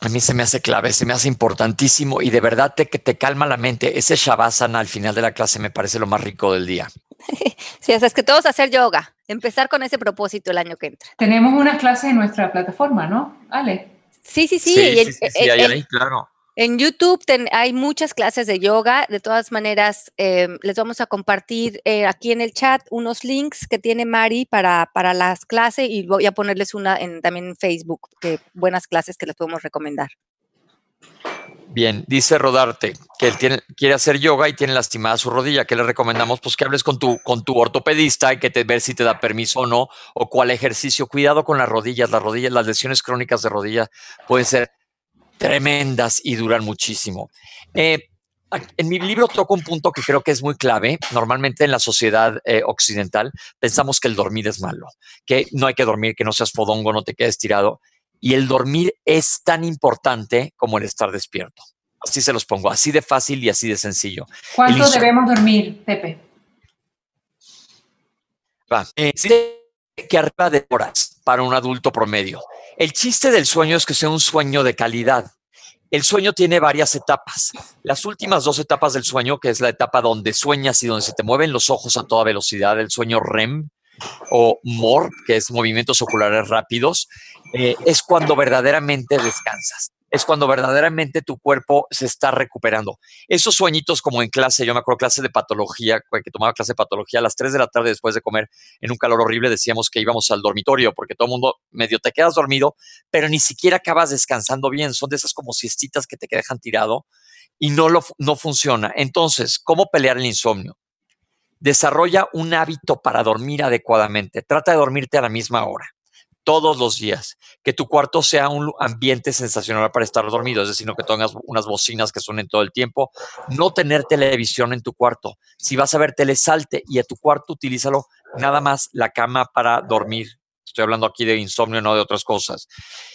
A mí se me hace clave, se me hace importantísimo y de verdad te, que te calma la mente. Ese Shavasana al final de la clase me parece lo más rico del día. sí, es que todos hacer yoga, empezar con ese propósito el año que entra. Tenemos unas clases en nuestra plataforma, ¿no? Ale. Sí, sí, sí. Sí, sí, sí, ahí, claro. En YouTube hay muchas clases de yoga. De todas maneras, em, les vamos a compartir eh, aquí en el chat unos links que tiene Mari para, para las clases y voy a ponerles una en, también en Facebook, que buenas clases que les podemos recomendar. Bien, dice Rodarte que él quiere hacer yoga y tiene lastimada su rodilla. ¿Qué le recomendamos? Pues que hables con tu, con tu ortopedista y que te ver si te da permiso o no, o cuál ejercicio. Cuidado con las rodillas. Las rodillas, las lesiones crónicas de rodilla pueden ser tremendas y duran muchísimo. Eh, en mi libro toco un punto que creo que es muy clave. Normalmente en la sociedad eh, occidental pensamos que el dormir es malo, que no hay que dormir, que no seas fodongo, no te quedes tirado. Y el dormir es tan importante como el estar despierto. Así se los pongo, así de fácil y así de sencillo. ¿Cuánto debemos dormir, Pepe? Va. Eh, que arriba de horas para un adulto promedio. El chiste del sueño es que sea un sueño de calidad. El sueño tiene varias etapas. Las últimas dos etapas del sueño, que es la etapa donde sueñas y donde se te mueven los ojos a toda velocidad, el sueño REM o MOR, que es movimientos oculares rápidos, eh, es cuando verdaderamente descansas es cuando verdaderamente tu cuerpo se está recuperando. Esos sueñitos como en clase, yo me acuerdo clase de patología, que tomaba clase de patología a las 3 de la tarde después de comer en un calor horrible, decíamos que íbamos al dormitorio porque todo el mundo medio te quedas dormido, pero ni siquiera acabas descansando bien. Son de esas como siestitas que te dejan tirado y no, lo, no funciona. Entonces, ¿cómo pelear el insomnio? Desarrolla un hábito para dormir adecuadamente. Trata de dormirte a la misma hora todos los días, que tu cuarto sea un ambiente sensacional para estar dormido, es decir, no que tengas unas bocinas que suenen todo el tiempo, no tener televisión en tu cuarto. Si vas a ver tele, salte y a tu cuarto utilízalo nada más la cama para dormir. Estoy hablando aquí de insomnio, no de otras cosas.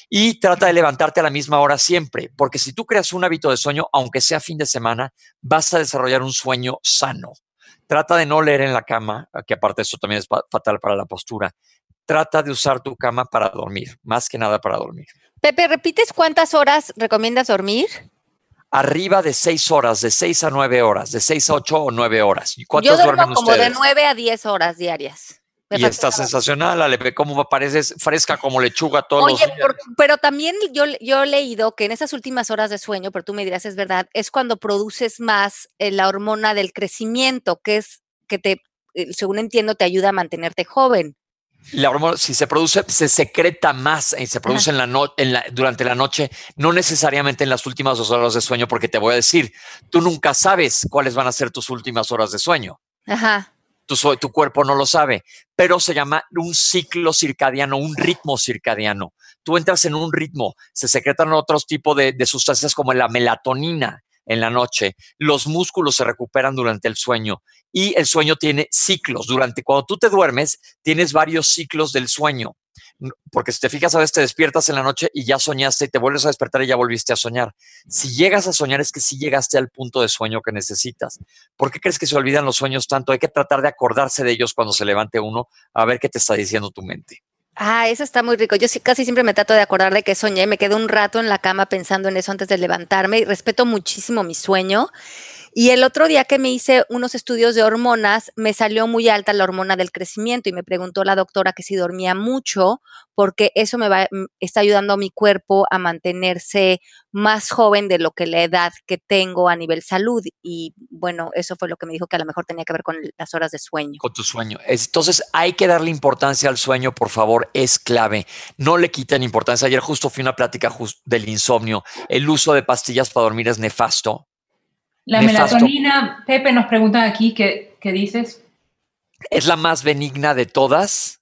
Y trata de levantarte a la misma hora siempre, porque si tú creas un hábito de sueño, aunque sea fin de semana, vas a desarrollar un sueño sano. Trata de no leer en la cama, que aparte eso también es fatal para la postura trata de usar tu cama para dormir, más que nada para dormir. Pepe, ¿repites cuántas horas recomiendas dormir? Arriba de seis horas, de seis a nueve horas, de seis a ocho o nueve horas. ¿Y cuántos Yo duermo como de nueve a diez horas diarias. y está sensacional, Ale, cómo apareces fresca como lechuga todos Oye, pero también yo, yo he leído que en esas últimas horas de sueño, pero tú me dirás es verdad, es cuando produces más eh, la hormona del crecimiento, que es que te, eh, según entiendo, te ayuda a mantenerte joven la hormona, si se produce, se secreta más y se produce en la, no, en la durante la noche, no necesariamente en las últimas dos horas de sueño, porque te voy a decir, tú nunca sabes cuáles van a ser tus últimas horas de sueño. Ajá. Tu, tu cuerpo no lo sabe, pero se llama un ciclo circadiano, un ritmo circadiano. Tú entras en un ritmo, se secretan otros tipos de, de sustancias como la melatonina, en la noche, los músculos se recuperan durante el sueño y el sueño tiene ciclos. Durante cuando tú te duermes, tienes varios ciclos del sueño. Porque si te fijas, a veces te despiertas en la noche y ya soñaste y te vuelves a despertar y ya volviste a soñar. Si llegas a soñar es que sí llegaste al punto de sueño que necesitas. ¿Por qué crees que se olvidan los sueños tanto? Hay que tratar de acordarse de ellos cuando se levante uno a ver qué te está diciendo tu mente. Ah, eso está muy rico. Yo casi siempre me trato de acordar de que soñé. Me quedo un rato en la cama pensando en eso antes de levantarme y respeto muchísimo mi sueño. Y el otro día que me hice unos estudios de hormonas, me salió muy alta la hormona del crecimiento y me preguntó la doctora que si dormía mucho, porque eso me va, mm, está ayudando a mi cuerpo a mantenerse más joven de lo que la edad que tengo a nivel salud. Y bueno, eso fue lo que me dijo que a lo mejor tenía que ver con las horas de sueño. Con tu sueño. Entonces hay que darle importancia al sueño, por favor, es clave. No le quiten importancia. Ayer justo fui a una plática del insomnio. El uso de pastillas para dormir es nefasto la melatonina, Pepe nos pregunta aquí, ¿qué, ¿qué, dices? Es la más benigna de todas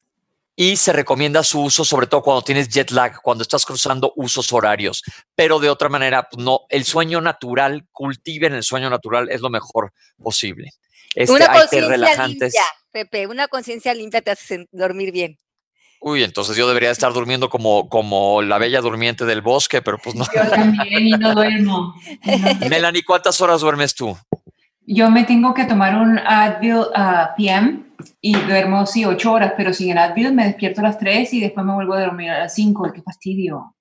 y se recomienda su uso sobre todo cuando tienes jet lag, cuando estás cruzando usos horarios. Pero de otra manera, pues, no, el sueño natural, cultiven el sueño natural, es lo mejor posible. Este, una conciencia limpia, Pepe, una conciencia limpia te hace dormir bien. Uy, entonces yo debería estar durmiendo como, como la bella durmiente del bosque, pero pues no. Yo también y no duermo. Melanie, ¿cuántas horas duermes tú? Yo me tengo que tomar un Advil uh, PM y duermo, sí, ocho horas, pero sin el Advil me despierto a las tres y después me vuelvo a dormir a las cinco. ¡Qué fastidio!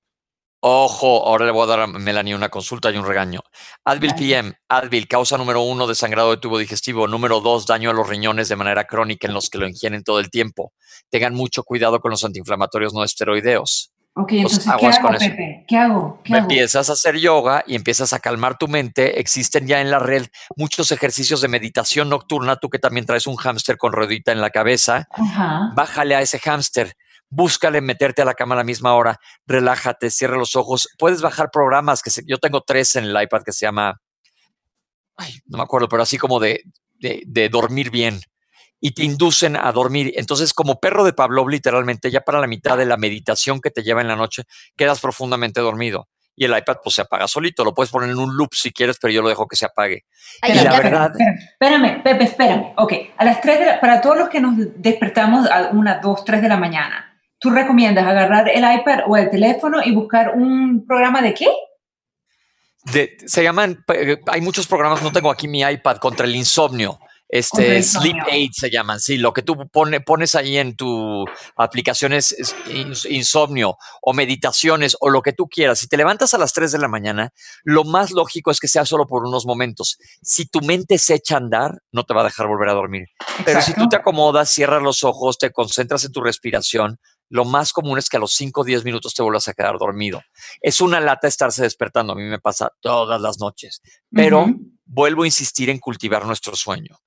Ojo, ahora le voy a dar a Melanie una consulta y un regaño. Advil PM, Advil, causa número uno, desangrado de tubo digestivo. Número dos, daño a los riñones de manera crónica en los que lo ingieren todo el tiempo. Tengan mucho cuidado con los antiinflamatorios no esteroideos. Ok, entonces, ¿qué hago, Pepe? ¿Qué hago? ¿Qué empiezas a hacer yoga y empiezas a calmar tu mente. Existen ya en la red muchos ejercicios de meditación nocturna. Tú que también traes un hámster con ruedita en la cabeza, bájale a ese hámster búscale meterte a la cama a la misma hora, relájate, cierra los ojos. Puedes bajar programas que yo tengo tres en el iPad que se llama, ay, no me acuerdo, pero así como de, de, dormir bien y te inducen a dormir. Entonces, como perro de Pavlov, literalmente, ya para la mitad de la meditación que te lleva en la noche, quedas profundamente dormido. Y el iPad pues se apaga solito, lo puedes poner en un loop si quieres, pero yo lo dejo que se apague. y la verdad... Espérame, Pepe, espérame. Ok, a las 3 de la, para todos los que nos despertamos a una, dos, tres de la mañana, ¿Tú recomiendas agarrar el iPad o el teléfono y buscar un programa de qué? se llaman, eh, hay muchos programas, no tengo aquí mi iPad contra el insomnio. Este, Sleep Aid se llaman, sí, lo que tú pone, pones ahí en tu aplicación es, insomnio o meditaciones o lo que tú quieras. Si te levantas a las 3 de la mañana, lo más lógico es que sea solo por unos momentos. Si tu mente se echa a andar, no te va a dejar volver a dormir. Pero si tú te acomodas, cierras los ojos, te concentras en tu respiración, lo más común es que a los 5 o 10 minutos te vuelvas a quedar dormido. Es una lata estarse despertando, a mí me pasa todas las noches, pero vuelvo a insistir en cultivar nuestro sueño.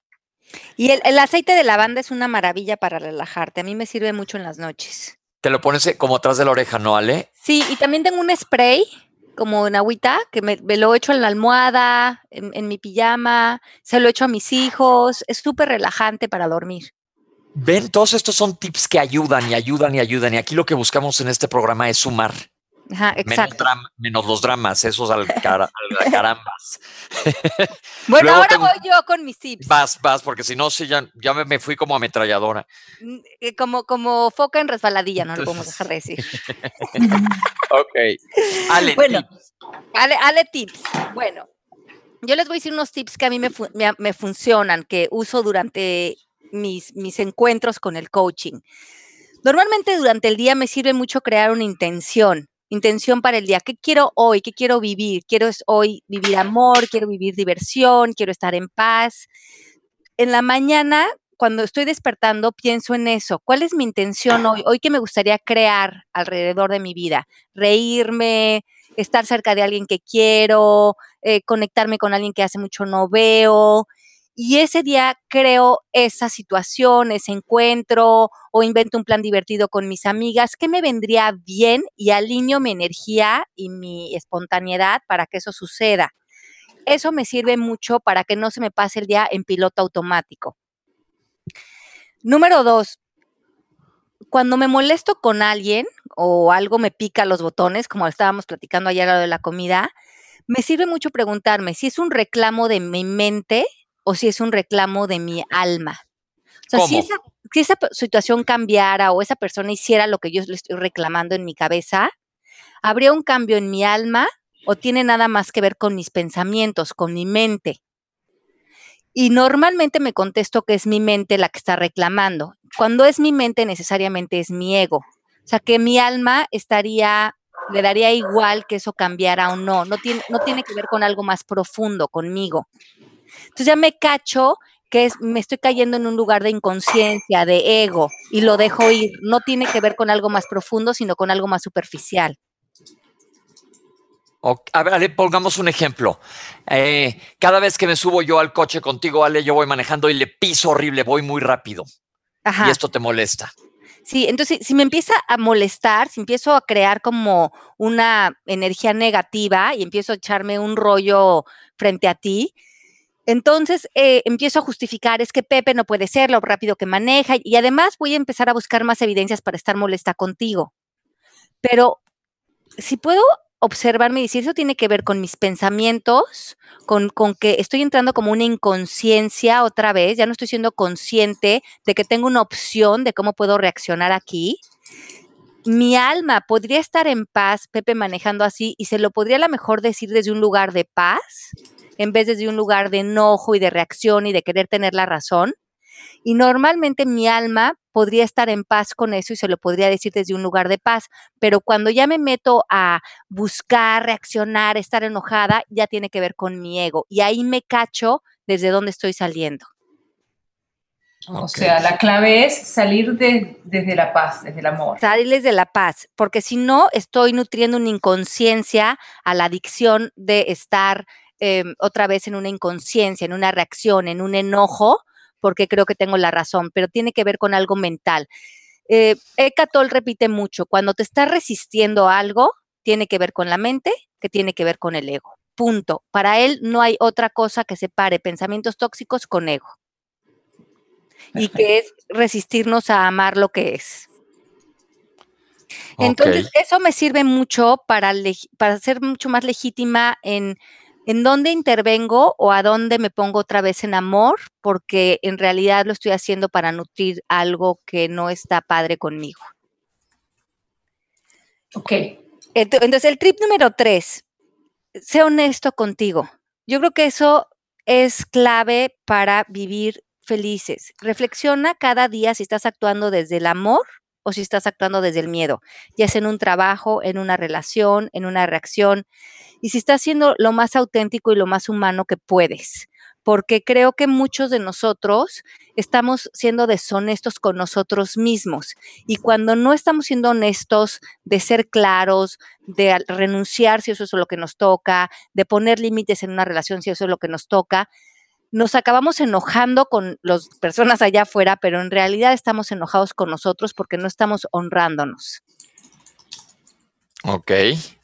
Y el, aceite de lavanda es una maravilla para relajarte, a mí me sirve mucho en las noches. Te lo pones eh, como atrás de la oreja, ¿no, Ale? Sí, y también tengo un spray como en agüita, que me, lo echo en la almohada, en, en mi pijama, se lo echo a mis hijos, es súper relajante para dormir. Ven, todos estos son tips que ayudan y ayudan y ayudan. Y aquí lo que buscamos en este programa es sumar. Ajá. Menos, los dramas, esos al, carambas. bueno, ahora voy yo con mis tips. Vas, vas, porque si no, sí, ya, ya me, fui como ametralladora. Mm, eh, como, como foca en resbaladilla, no lo podemos dejar de decir. ok. Ale, bueno, tips. Ale, Ale, tips. Bueno, yo les voy a decir unos tips que a mí me, me funcionan, que uso durante mis, mis encuentros con el coaching. Normalmente durante el día me sirve mucho crear una intención, intención para el día. ¿Qué quiero hoy? ¿Qué quiero vivir? Quiero hoy vivir amor, quiero vivir diversión, quiero estar en paz. En la mañana, cuando estoy despertando, pienso en eso. ¿Cuál es mi intención hoy? Hoy que me gustaría crear alrededor de mi vida. Reírme, estar cerca de alguien que quiero, eh, conectarme con alguien que hace mucho no veo, y ese día creo esa situación, ese encuentro o invento un plan divertido con mis amigas que me vendría bien y alineo mi energía y mi espontaneidad para que eso suceda. Eso me sirve mucho para que no se me pase el día en piloto automático. Número dos, cuando me molesto con alguien o algo me pica los botones, como estábamos platicando ayer a lo de la comida, me sirve mucho preguntarme si es un reclamo de mi mente o si es un reclamo de mi alma. O sea, si esa, si esa, situación cambiara o esa persona hiciera lo que yo le estoy reclamando en mi cabeza, ¿habría un cambio en mi alma o tiene nada más que ver con mis pensamientos, con mi mente? Y normalmente me contesto que es mi mente la que está reclamando. Cuando es mi mente, necesariamente es mi ego. O sea, que mi alma estaría, le daría igual que eso cambiara o no. No tiene, no tiene que ver con algo más profundo, conmigo. Entonces ya me cacho que es, me estoy cayendo en un lugar de inconsciencia, de ego, y lo dejo ir. No tiene que ver con algo más profundo, sino con algo más superficial. a ver, pongamos un ejemplo. Eh, cada vez que me subo yo al coche contigo, Ale, yo voy manejando y le piso horrible, voy muy rápido. Y esto te molesta. Sí, entonces si me empieza a molestar, si empiezo a crear como una energía negativa y empiezo a echarme un rollo frente a ti, entonces eh, empiezo a justificar, es que Pepe no puede ser lo rápido que maneja y además voy a empezar a buscar más evidencias para estar molesta contigo. Pero si puedo observarme y decir, eso tiene que ver con mis pensamientos, con, con que estoy entrando como una inconsciencia otra vez, ya no estoy siendo consciente de que tengo una opción de cómo puedo reaccionar aquí. mi alma podría estar en paz, Pepe manejando así, y se lo podría a lo mejor decir desde un lugar de paz, en vez de desde un lugar de enojo y de reacción y de querer tener la razón. Y normalmente mi alma podría estar en paz con eso y se lo podría decir desde un lugar de paz, pero cuando ya me meto a buscar, reaccionar, estar enojada, ya tiene que ver con mi ego. Y ahí me cacho desde dónde estoy saliendo. O sea, la clave es salir desde la paz, desde el amor. Salir desde la paz, porque si no, estoy nutriendo una inconsciencia a la adicción de estar em, otra vez en una inconsciencia, en una reacción, en un enojo, porque creo que tengo la razón, pero tiene que ver con algo mental. Eh, Ecatol repite mucho, cuando te estás resistiendo a algo, tiene que ver con la mente, que tiene que ver con el ego. Punto. Para él no hay otra cosa que separe pensamientos tóxicos con ego y que es resistirnos a amar lo que es. Entonces, eso me sirve mucho para, para ser mucho más legítima en, en dónde intervengo o a dónde me pongo otra vez en amor, porque en realidad lo estoy haciendo para nutrir algo que no está padre conmigo. Ok. Entonces, el trip número tres, sé honesto contigo. Yo creo que eso es clave para vivir felices. Reflexiona cada día si estás actuando desde el amor o si estás actuando desde el miedo, ya sea en un trabajo, en una relación, en una reacción, y si estás siendo lo más auténtico y lo más humano que puedes, porque creo que muchos de nosotros estamos siendo deshonestos con nosotros mismos, y cuando no estamos siendo honestos de ser claros, de renunciar si eso es lo que nos toca, de poner límites en una relación si eso es lo que nos toca, nos acabamos enojando con las personas allá afuera, pero en realidad estamos enojados con nosotros porque no estamos honrándonos. Ok.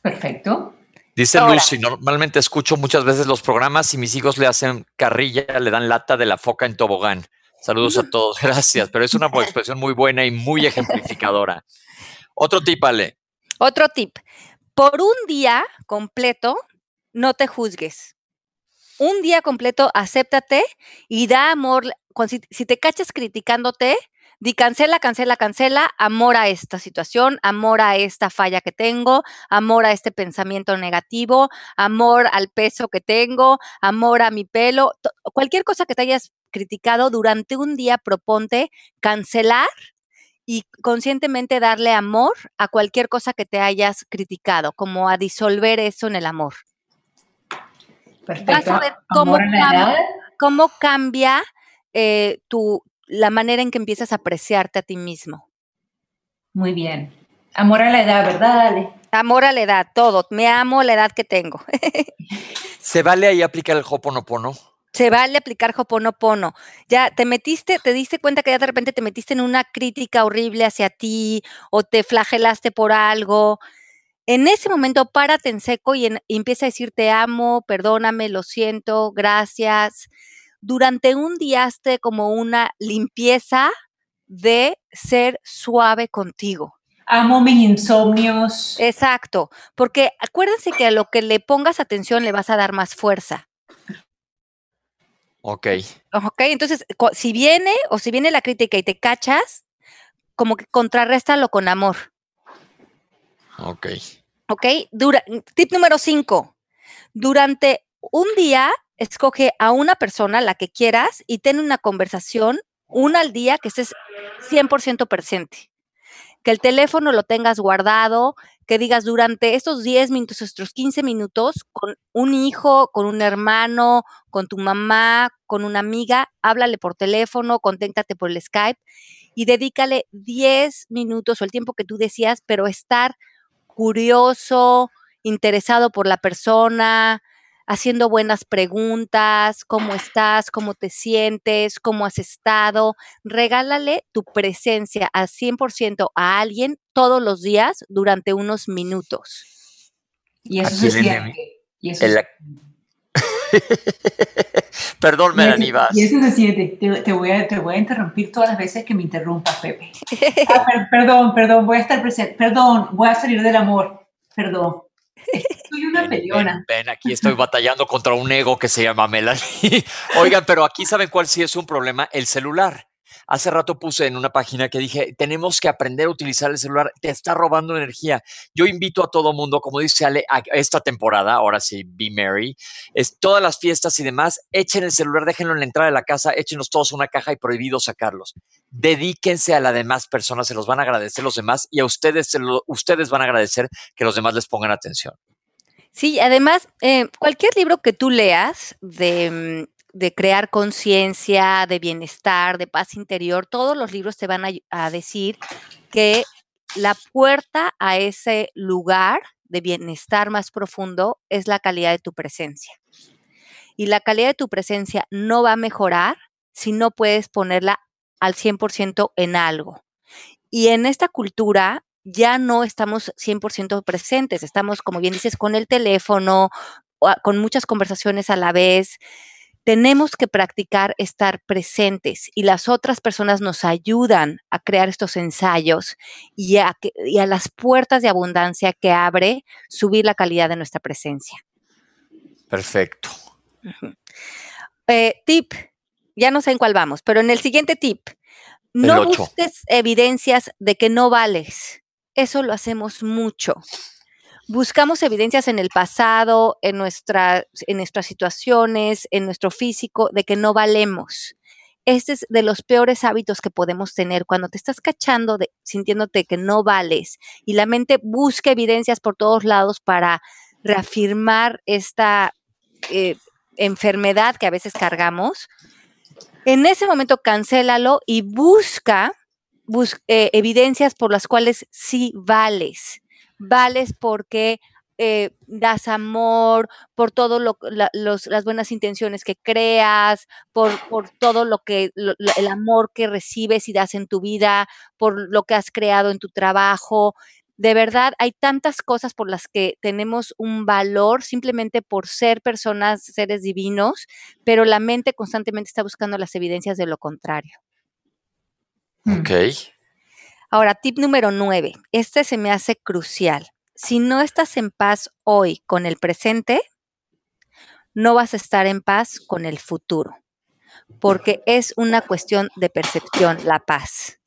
Perfecto. Dice Lucy, normalmente escucho muchas veces los programas y mis hijos le hacen carrilla, le dan lata de la foca en tobogán. Saludos a todos, gracias, pero es una expresión muy buena y muy ejemplificadora. Otro tip, Ale. Otro tip. Por un día completo, no te juzgues un día completo, acéptate y da amor. Si, te cachas criticándote, di cancela, cancela, cancela, amor a esta situación, amor a esta falla que tengo, amor a este pensamiento negativo, amor al peso que tengo, amor a mi pelo, cualquier cosa que te hayas criticado durante un día, proponte cancelar y conscientemente darle amor a cualquier cosa que te hayas criticado, como a disolver eso en el amor. Perfecto. Vas a ver cómo, cambia, eh, tu, la manera en que empiezas a apreciarte a ti mismo. Muy bien. Amor a la edad, ¿verdad, Ale? Amor a la edad, todo. Me amo la edad que tengo. ¿Se vale ahí aplicar el Hoponopono? Se vale aplicar Hoponopono. Ya te metiste, te diste cuenta que ya de repente te metiste en una crítica horrible hacia ti o te flagelaste por algo en ese momento párate en seco y, empieza a decir te amo, perdóname, lo siento, gracias. Durante un día hazte como una limpieza de ser suave contigo. Amo mis insomnios. Exacto, porque acuérdense que a lo que le pongas atención le vas a dar más fuerza. Ok. Ok, entonces, si viene o si viene la crítica y te cachas, como que contrarréstalo con amor. Ok. Ok, tip número cinco. Durante un día, escoge a una persona, la que quieras, y ten una conversación, una al día, que estés 100% presente. Que el teléfono lo tengas guardado, que digas durante estos 10 minutos, estos 15 minutos, con un hijo, con un hermano, con tu mamá, con una amiga, háblale por teléfono, conténtate por el Skype y dedícale 10 minutos o el tiempo que tú decías, pero estar curioso, interesado por la persona, haciendo buenas preguntas, cómo estás, cómo te sientes, cómo has estado. Regálale tu presencia al 100% a alguien todos los días durante unos minutos. Y eso se siente. Y eso Perdón, Melanie, Y eso se siente. Te, voy a, te voy a interrumpir todas las veces que me interrumpas, Pepe. Ah, perdón, perdón, voy a estar presente. Perdón, voy a salir del amor. Perdón. Soy una peleona. Ven, aquí estoy batallando contra un ego que se llama Melanie. Oigan, pero aquí saben cuál sí es un problema, el celular. Hace rato puse en una página que dije, tenemos que aprender a utilizar el celular, te está robando energía. Yo invito a todo mundo, como dice Ale, a esta temporada, ahora sí, Be Merry, es todas las fiestas y demás, echen el celular, déjenlo en la entrada de la casa, échenos todos una caja y prohibido sacarlos. Dedíquense a las demás personas, se los van a agradecer los demás y a ustedes, ustedes van a agradecer que los demás les pongan atención. Sí, además, eh, cualquier libro que tú leas de, mm, crear conciencia, de bienestar, de paz interior, todos los libros te van a, decir que la puerta a ese lugar de bienestar más profundo es la calidad de tu presencia. Y la calidad de tu presencia no va a mejorar si no puedes ponerla al 100% en algo. Y en esta cultura ya no estamos 100% presentes, estamos, como bien dices, con el teléfono, con muchas conversaciones a la vez. Tenemos que practicar estar presentes y las otras personas nos ayudan a crear estos ensayos y a, las puertas de abundancia que abre subir la calidad de nuestra presencia. Perfecto. Eh, tip, ya no sé en cuál vamos, pero en el siguiente tip, no busques evidencias de que no vales eso lo hacemos mucho. Buscamos evidencias en el pasado, en, en nuestras situaciones, en nuestro físico, de que no valemos. Este es de los peores hábitos que podemos tener cuando te estás cachando, de, sintiéndote que no vales y la mente busca evidencias por todos lados para reafirmar esta eh, enfermedad que a veces cargamos. En ese momento, cancélalo y busca eh, evidencias por las cuales sí vales. Vales porque eh, das amor, por todo lo, las buenas intenciones que creas, por, por todo lo que, el amor que recibes y das en tu vida, por lo que has creado en tu trabajo. De verdad, hay tantas cosas por las que tenemos un valor simplemente por ser personas, seres divinos, pero la mente constantemente está buscando las evidencias de lo contrario. Ok. Ahora, tip número nueve. Este se me hace crucial. Si no estás en paz hoy con el presente, no vas a estar en paz con el futuro, porque es una cuestión de percepción la paz.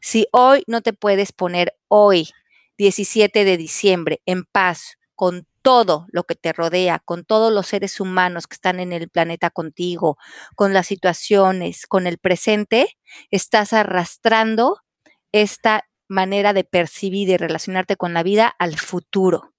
Si hoy no te puedes poner hoy, 17 de diciembre, en paz con todo lo que te rodea, con todos los seres humanos que están en el planeta contigo, con las situaciones, con el presente, estás arrastrando esta manera de percibir y relacionarte con la vida al futuro.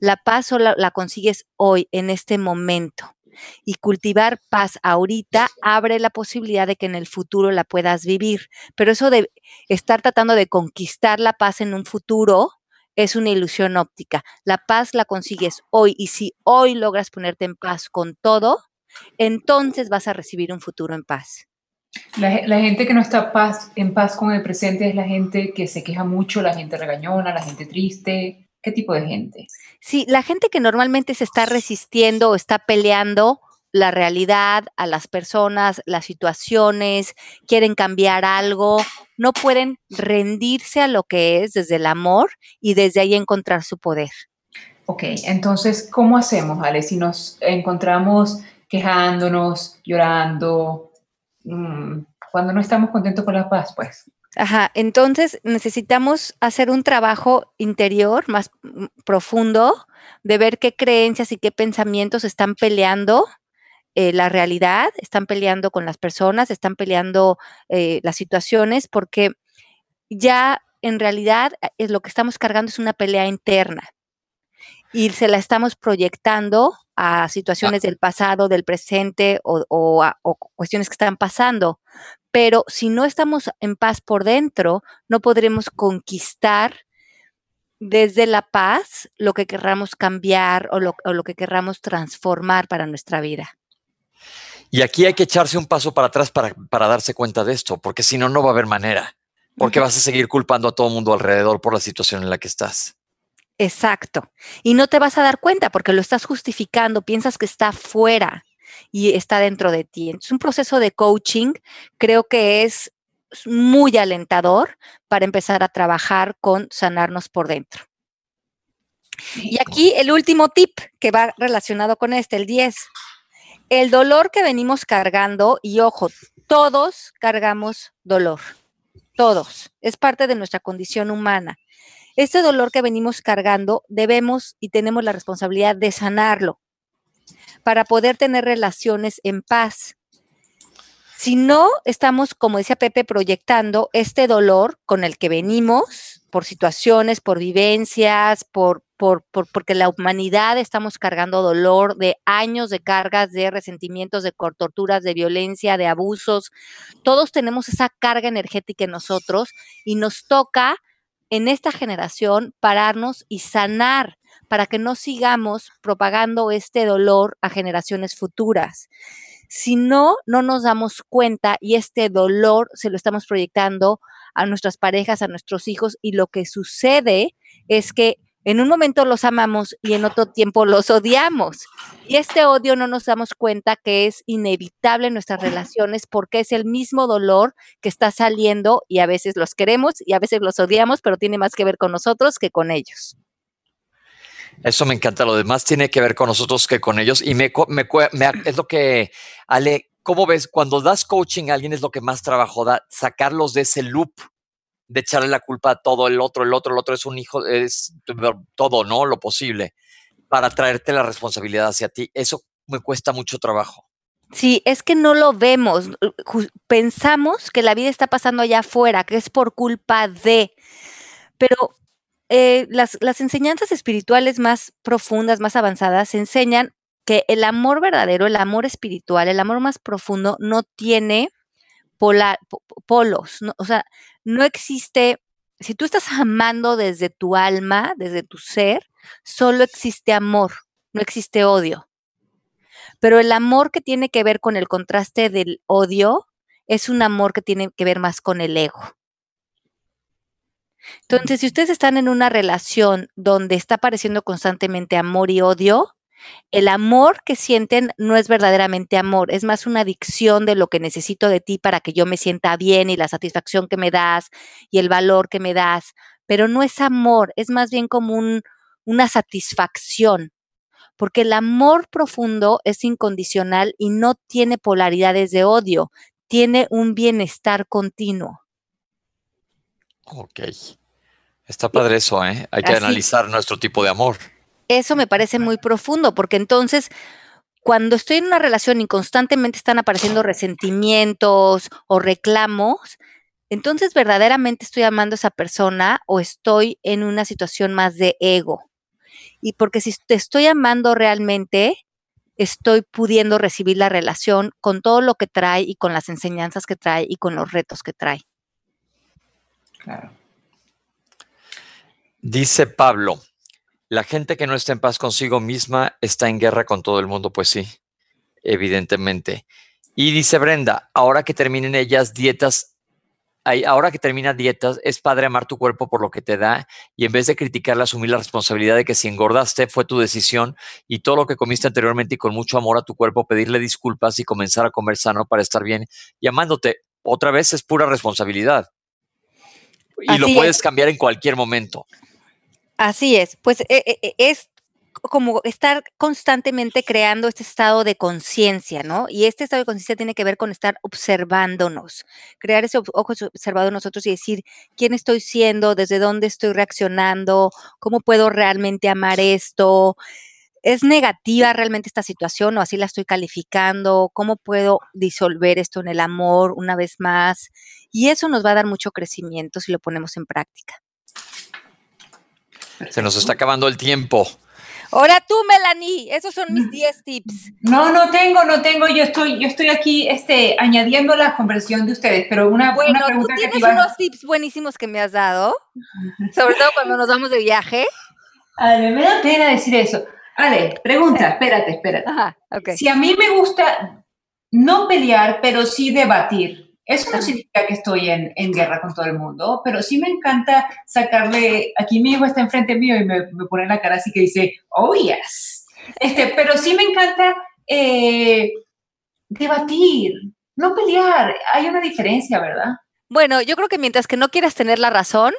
La paz solo la consigues hoy, en este momento. Y cultivar paz ahorita abre la posibilidad de que en el futuro la puedas vivir. Pero eso de estar tratando de conquistar la paz en un futuro es una ilusión óptica. La paz la consigues hoy y si hoy logras ponerte en paz con todo, entonces vas a recibir un futuro en paz. La, gente que no está paz, en paz con el presente es la gente que se queja mucho, la gente regañona, la gente triste. ¿Qué tipo de gente? Sí, la gente que normalmente se está resistiendo o está peleando la realidad, a las personas, las situaciones, quieren cambiar algo, no pueden rendirse a lo que es desde el amor y desde ahí encontrar su poder. Ok, entonces, ¿cómo hacemos, Ale? Si nos encontramos quejándonos, llorando, Mm, cuando no estamos contentos con la paz, pues. Ajá, entonces necesitamos hacer un trabajo interior más mm, profundo de ver qué creencias y qué pensamientos están peleando eh, la realidad, están peleando con las personas, están peleando eh, las situaciones, porque ya en realidad eh, es lo que estamos cargando es una pelea interna y se la estamos proyectando a situaciones del pasado, del presente o, a, cuestiones que están pasando. Pero si no estamos en paz por dentro, no podremos conquistar desde la paz lo que querramos cambiar o lo, que querramos transformar para nuestra vida. Y aquí hay que echarse un paso para atrás para, para darse cuenta de esto, porque si no, no va a haber manera, porque vas a seguir culpando a todo el mundo alrededor por la situación en la que estás. Exacto. Y no te vas a dar cuenta porque lo estás justificando, piensas que está fuera y está dentro de ti. Es un proceso de coaching, creo que es muy alentador para empezar a trabajar con sanarnos por dentro. Y aquí el último tip que va relacionado con este, el 10. El dolor que venimos cargando, y ojo, Todos cargamos dolor, todos. Es parte de nuestra condición humana. Este dolor que venimos cargando debemos y tenemos la responsabilidad de sanarlo para poder tener relaciones en paz. Si no estamos, como decía Pepe, proyectando este dolor con el que venimos por situaciones, por vivencias, por, por, porque la humanidad estamos cargando dolor de años de cargas, de resentimientos, de torturas, de violencia, de abusos. Todos tenemos esa carga energética en nosotros y nos toca en esta generación pararnos y sanar para que no sigamos propagando este dolor a generaciones futuras. Si no, no nos damos cuenta y este dolor se lo estamos proyectando a nuestras parejas, a nuestros hijos y lo que sucede es que en un momento los amamos y en otro tiempo los odiamos. Y este odio no nos damos cuenta que es inevitable en nuestras relaciones porque es el mismo dolor que está saliendo y a veces los queremos y a veces los odiamos, pero tiene más que ver con nosotros que con ellos. Eso me encanta. Lo demás tiene que ver con nosotros que con ellos. Y me, es lo que, Ale, ¿cómo ves? Cuando das coaching a alguien es lo que más trabajo da, sacarlos de ese loop de echarle la culpa a todo el otro, el otro, el otro es un hijo, es todo, ¿no? Lo posible, para traerte la responsabilidad hacia ti. Eso me cuesta mucho trabajo. Sí, es que no lo vemos. Pensamos que la vida está pasando allá afuera, que es por culpa de. Pero eh, las, las enseñanzas espirituales más profundas, más avanzadas, enseñan que el amor verdadero, el amor espiritual, el amor más profundo, no tiene polos. o sea, no existe, si tú estás amando desde tu alma, desde tu ser, solo existe amor, no existe odio. Pero el amor que tiene que ver con el contraste del odio es un amor que tiene que ver más con el ego. Entonces, si ustedes están en una relación donde está apareciendo constantemente amor y odio, el amor que sienten no es verdaderamente amor, es más una adicción de lo que necesito de ti para que yo me sienta bien y la satisfacción que me das y el valor que me das, pero no es amor, es más bien como una satisfacción, porque el amor profundo es incondicional y no tiene polaridades de odio, tiene un bienestar continuo. Ok. Está padre eso, ¿eh? Hay que analizar nuestro tipo de amor. Eso me parece muy profundo, porque entonces cuando estoy en una relación y constantemente están apareciendo resentimientos o reclamos, entonces verdaderamente estoy amando a esa persona o estoy en una situación más de ego. Y porque si te estoy amando realmente, estoy pudiendo recibir la relación con todo lo que trae y con las enseñanzas que trae y con los retos que trae. Claro. Dice Pablo, la gente que no está en paz consigo misma está en guerra con todo el mundo, pues sí, evidentemente. Y dice Brenda, ahora que terminen ellas dietas, ahora que termina dietas, es padre amar tu cuerpo por lo que te da y en vez de criticarla, asumir la responsabilidad de que si engordaste fue tu decisión y todo lo que comiste anteriormente y con mucho amor a tu cuerpo, pedirle disculpas y comenzar a comer sano para estar bien y amándote. Otra vez es pura responsabilidad. Y lo puedes cambiar en cualquier momento. Así es, pues e, e, e, es como estar constantemente creando este estado de conciencia, ¿no? Y este estado de conciencia tiene que ver con estar observándonos, crear ese ojo observado nosotros y decir quién estoy siendo, desde dónde estoy reaccionando, cómo puedo realmente amar esto. ¿Es negativa realmente esta situación o así la estoy calificando? ¿Cómo puedo disolver esto en el amor una vez más? Y eso nos va a dar mucho crecimiento si lo ponemos en práctica. Se nos está acabando el tiempo. Ahora tú, Melanie, esos son mis 10 tips. No, no tengo, no tengo. Yo estoy, yo estoy aquí este, añadiendo la conversión de ustedes, pero una, bueno, pregunta tú tienes unos tips buenísimos que me has dado, sobre todo cuando nos vamos de viaje. Ale, me da pena decir eso. Ale, pregunta, espérate, espérate. Ajá, okay. Si a mí me gusta no pelear, pero sí debatir, eso no significa que estoy en, guerra con todo el mundo, pero sí me encanta sacarle, aquí mi hijo está enfrente mío y me, pone la cara así que dice, oh yes. Este, pero sí me encanta eh, debatir, no pelear. Hay una diferencia, ¿verdad? Bueno, yo creo que mientras que no quieras tener la razón,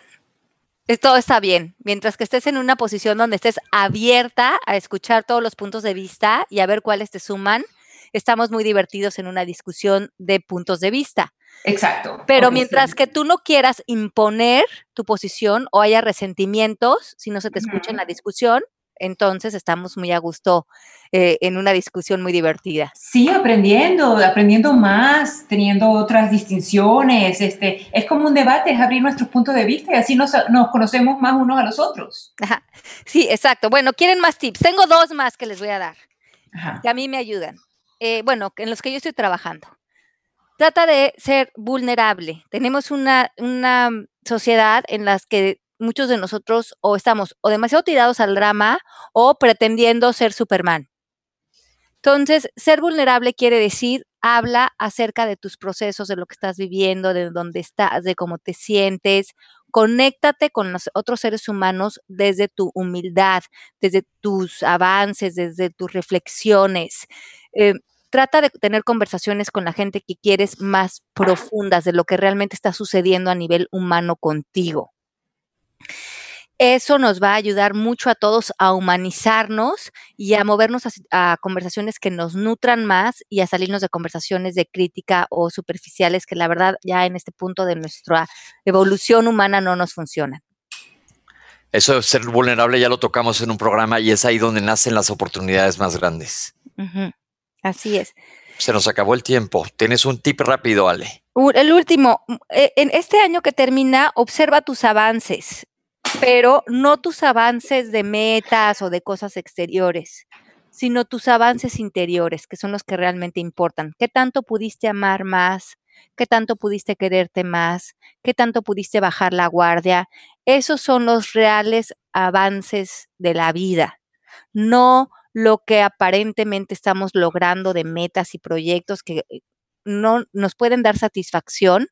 todo está bien. Mientras que estés en una posición donde estés abierta a escuchar todos los puntos de vista y a ver cuáles te suman, estamos muy divertidos en una discusión de puntos de vista. Exacto. Pero mientras que tú no quieras imponer tu posición o haya resentimientos, si no se te escucha en la discusión, entonces estamos muy a gusto eh, en una discusión muy divertida. Sí, aprendiendo, aprendiendo más, teniendo otras distinciones. Este, es como un debate, es abrir nuestros puntos de vista y así nos, nos conocemos más unos a los otros. Ajá. Sí, exacto. Bueno, ¿quieren más tips? Tengo dos más que les voy a dar. Ajá. que a mí me ayudan. Eh, bueno, en los que yo estoy trabajando. Trata de ser vulnerable. Tenemos una, una sociedad en la que muchos de nosotros o estamos o demasiado tirados al drama o pretendiendo ser Superman. Entonces, ser vulnerable quiere decir, habla acerca de tus procesos, de lo que estás viviendo, de dónde estás, de cómo te sientes. Conéctate con los otros seres humanos desde tu humildad, desde tus avances, desde tus reflexiones. Eh, trata de tener conversaciones con la gente que quieres más profundas de lo que realmente está sucediendo a nivel humano contigo. Eso nos va a ayudar mucho a todos a humanizarnos y a movernos a, a, conversaciones que nos nutran más y a salirnos de conversaciones de crítica o superficiales que la verdad ya en este punto de nuestra evolución humana no nos funcionan. Eso de ser vulnerable ya lo tocamos en un programa y es ahí donde nacen las oportunidades más grandes. Uh -huh. Así es. Se nos acabó el tiempo. Tienes un tip rápido, Ale. El último, eh, en este año que termina, observa tus avances, pero no tus avances de metas o de cosas exteriores, sino tus avances interiores, que son los que realmente importan. ¿Qué tanto pudiste amar más? ¿Qué tanto pudiste quererte más? ¿Qué tanto pudiste bajar la guardia? Esos son los reales avances de la vida, no lo que aparentemente estamos logrando de metas y proyectos que no nos pueden dar satisfacción,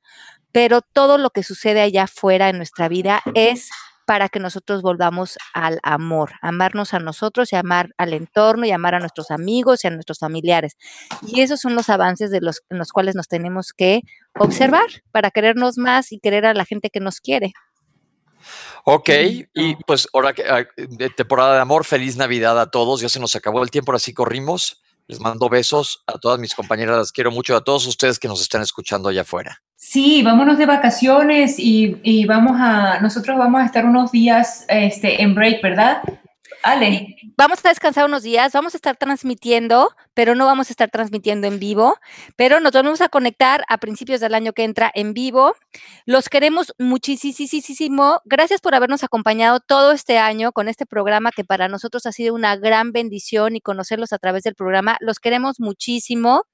pero todo lo que sucede allá afuera en nuestra vida es para que nosotros volvamos al amor, amarnos a nosotros y amar al entorno y amar a nuestros amigos y a nuestros familiares. Y esos son los avances de los, en los cuales nos tenemos que observar para querernos más y querer a la gente que nos quiere. Ok, y pues ahora que de temporada de amor, feliz Navidad a todos. Ya se nos acabó el tiempo, ahora sí corrimos. Les mando besos a todas mis compañeras, las quiero mucho, a todos ustedes que nos están escuchando allá afuera. Sí, vámonos de vacaciones y, y vamos a, nosotros vamos a estar unos días este, en break, ¿verdad? Ale. Vamos a descansar unos días, vamos a estar transmitiendo, pero no vamos a estar transmitiendo en vivo, pero nos vamos a conectar a principios del año que entra en vivo. Los queremos muchísimo. Gracias por habernos acompañado todo este año con este programa que para nosotros ha sido una gran bendición y conocerlos a través del programa. Los queremos muchísimo.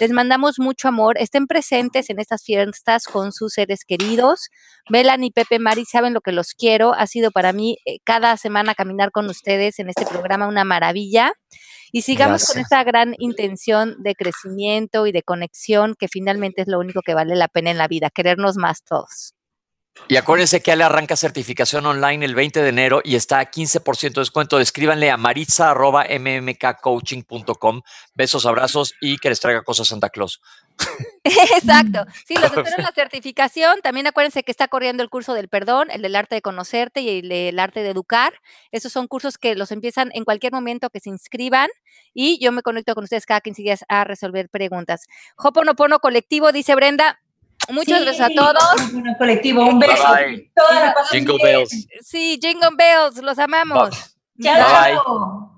Les mandamos mucho amor. Estén presentes en estas fiestas con sus seres queridos. Melanie, Pepe, Mari, saben lo que los quiero. Ha sido para mí eh, cada semana caminar con ustedes en este programa una maravilla. Y sigamos Gracias. con esta gran intención de crecimiento y de conexión que finalmente es lo único que vale la pena en la vida, querernos más todos. Y acuérdense que Ale arranca certificación online el 20 de enero y está a 15% de descuento. Escríbanle a maritza.mmkcoaching.com. Besos, abrazos y que les traiga cosas Santa Claus. Exacto. Sí, los espero en la certificación. También acuérdense que está corriendo el curso del perdón, el del arte de conocerte y el del arte de educar. Esos son cursos que los empiezan en cualquier momento que se inscriban y yo me conecto con ustedes cada 15 días a resolver preguntas. Hoponopono colectivo, dice Brenda. Muchas sí, gracias a todos. Un colectivo, un beso. Bye bye. Todas las cosas Jingle bells. Sí, Jingle Bells, los amamos. Chao, Bye. chao.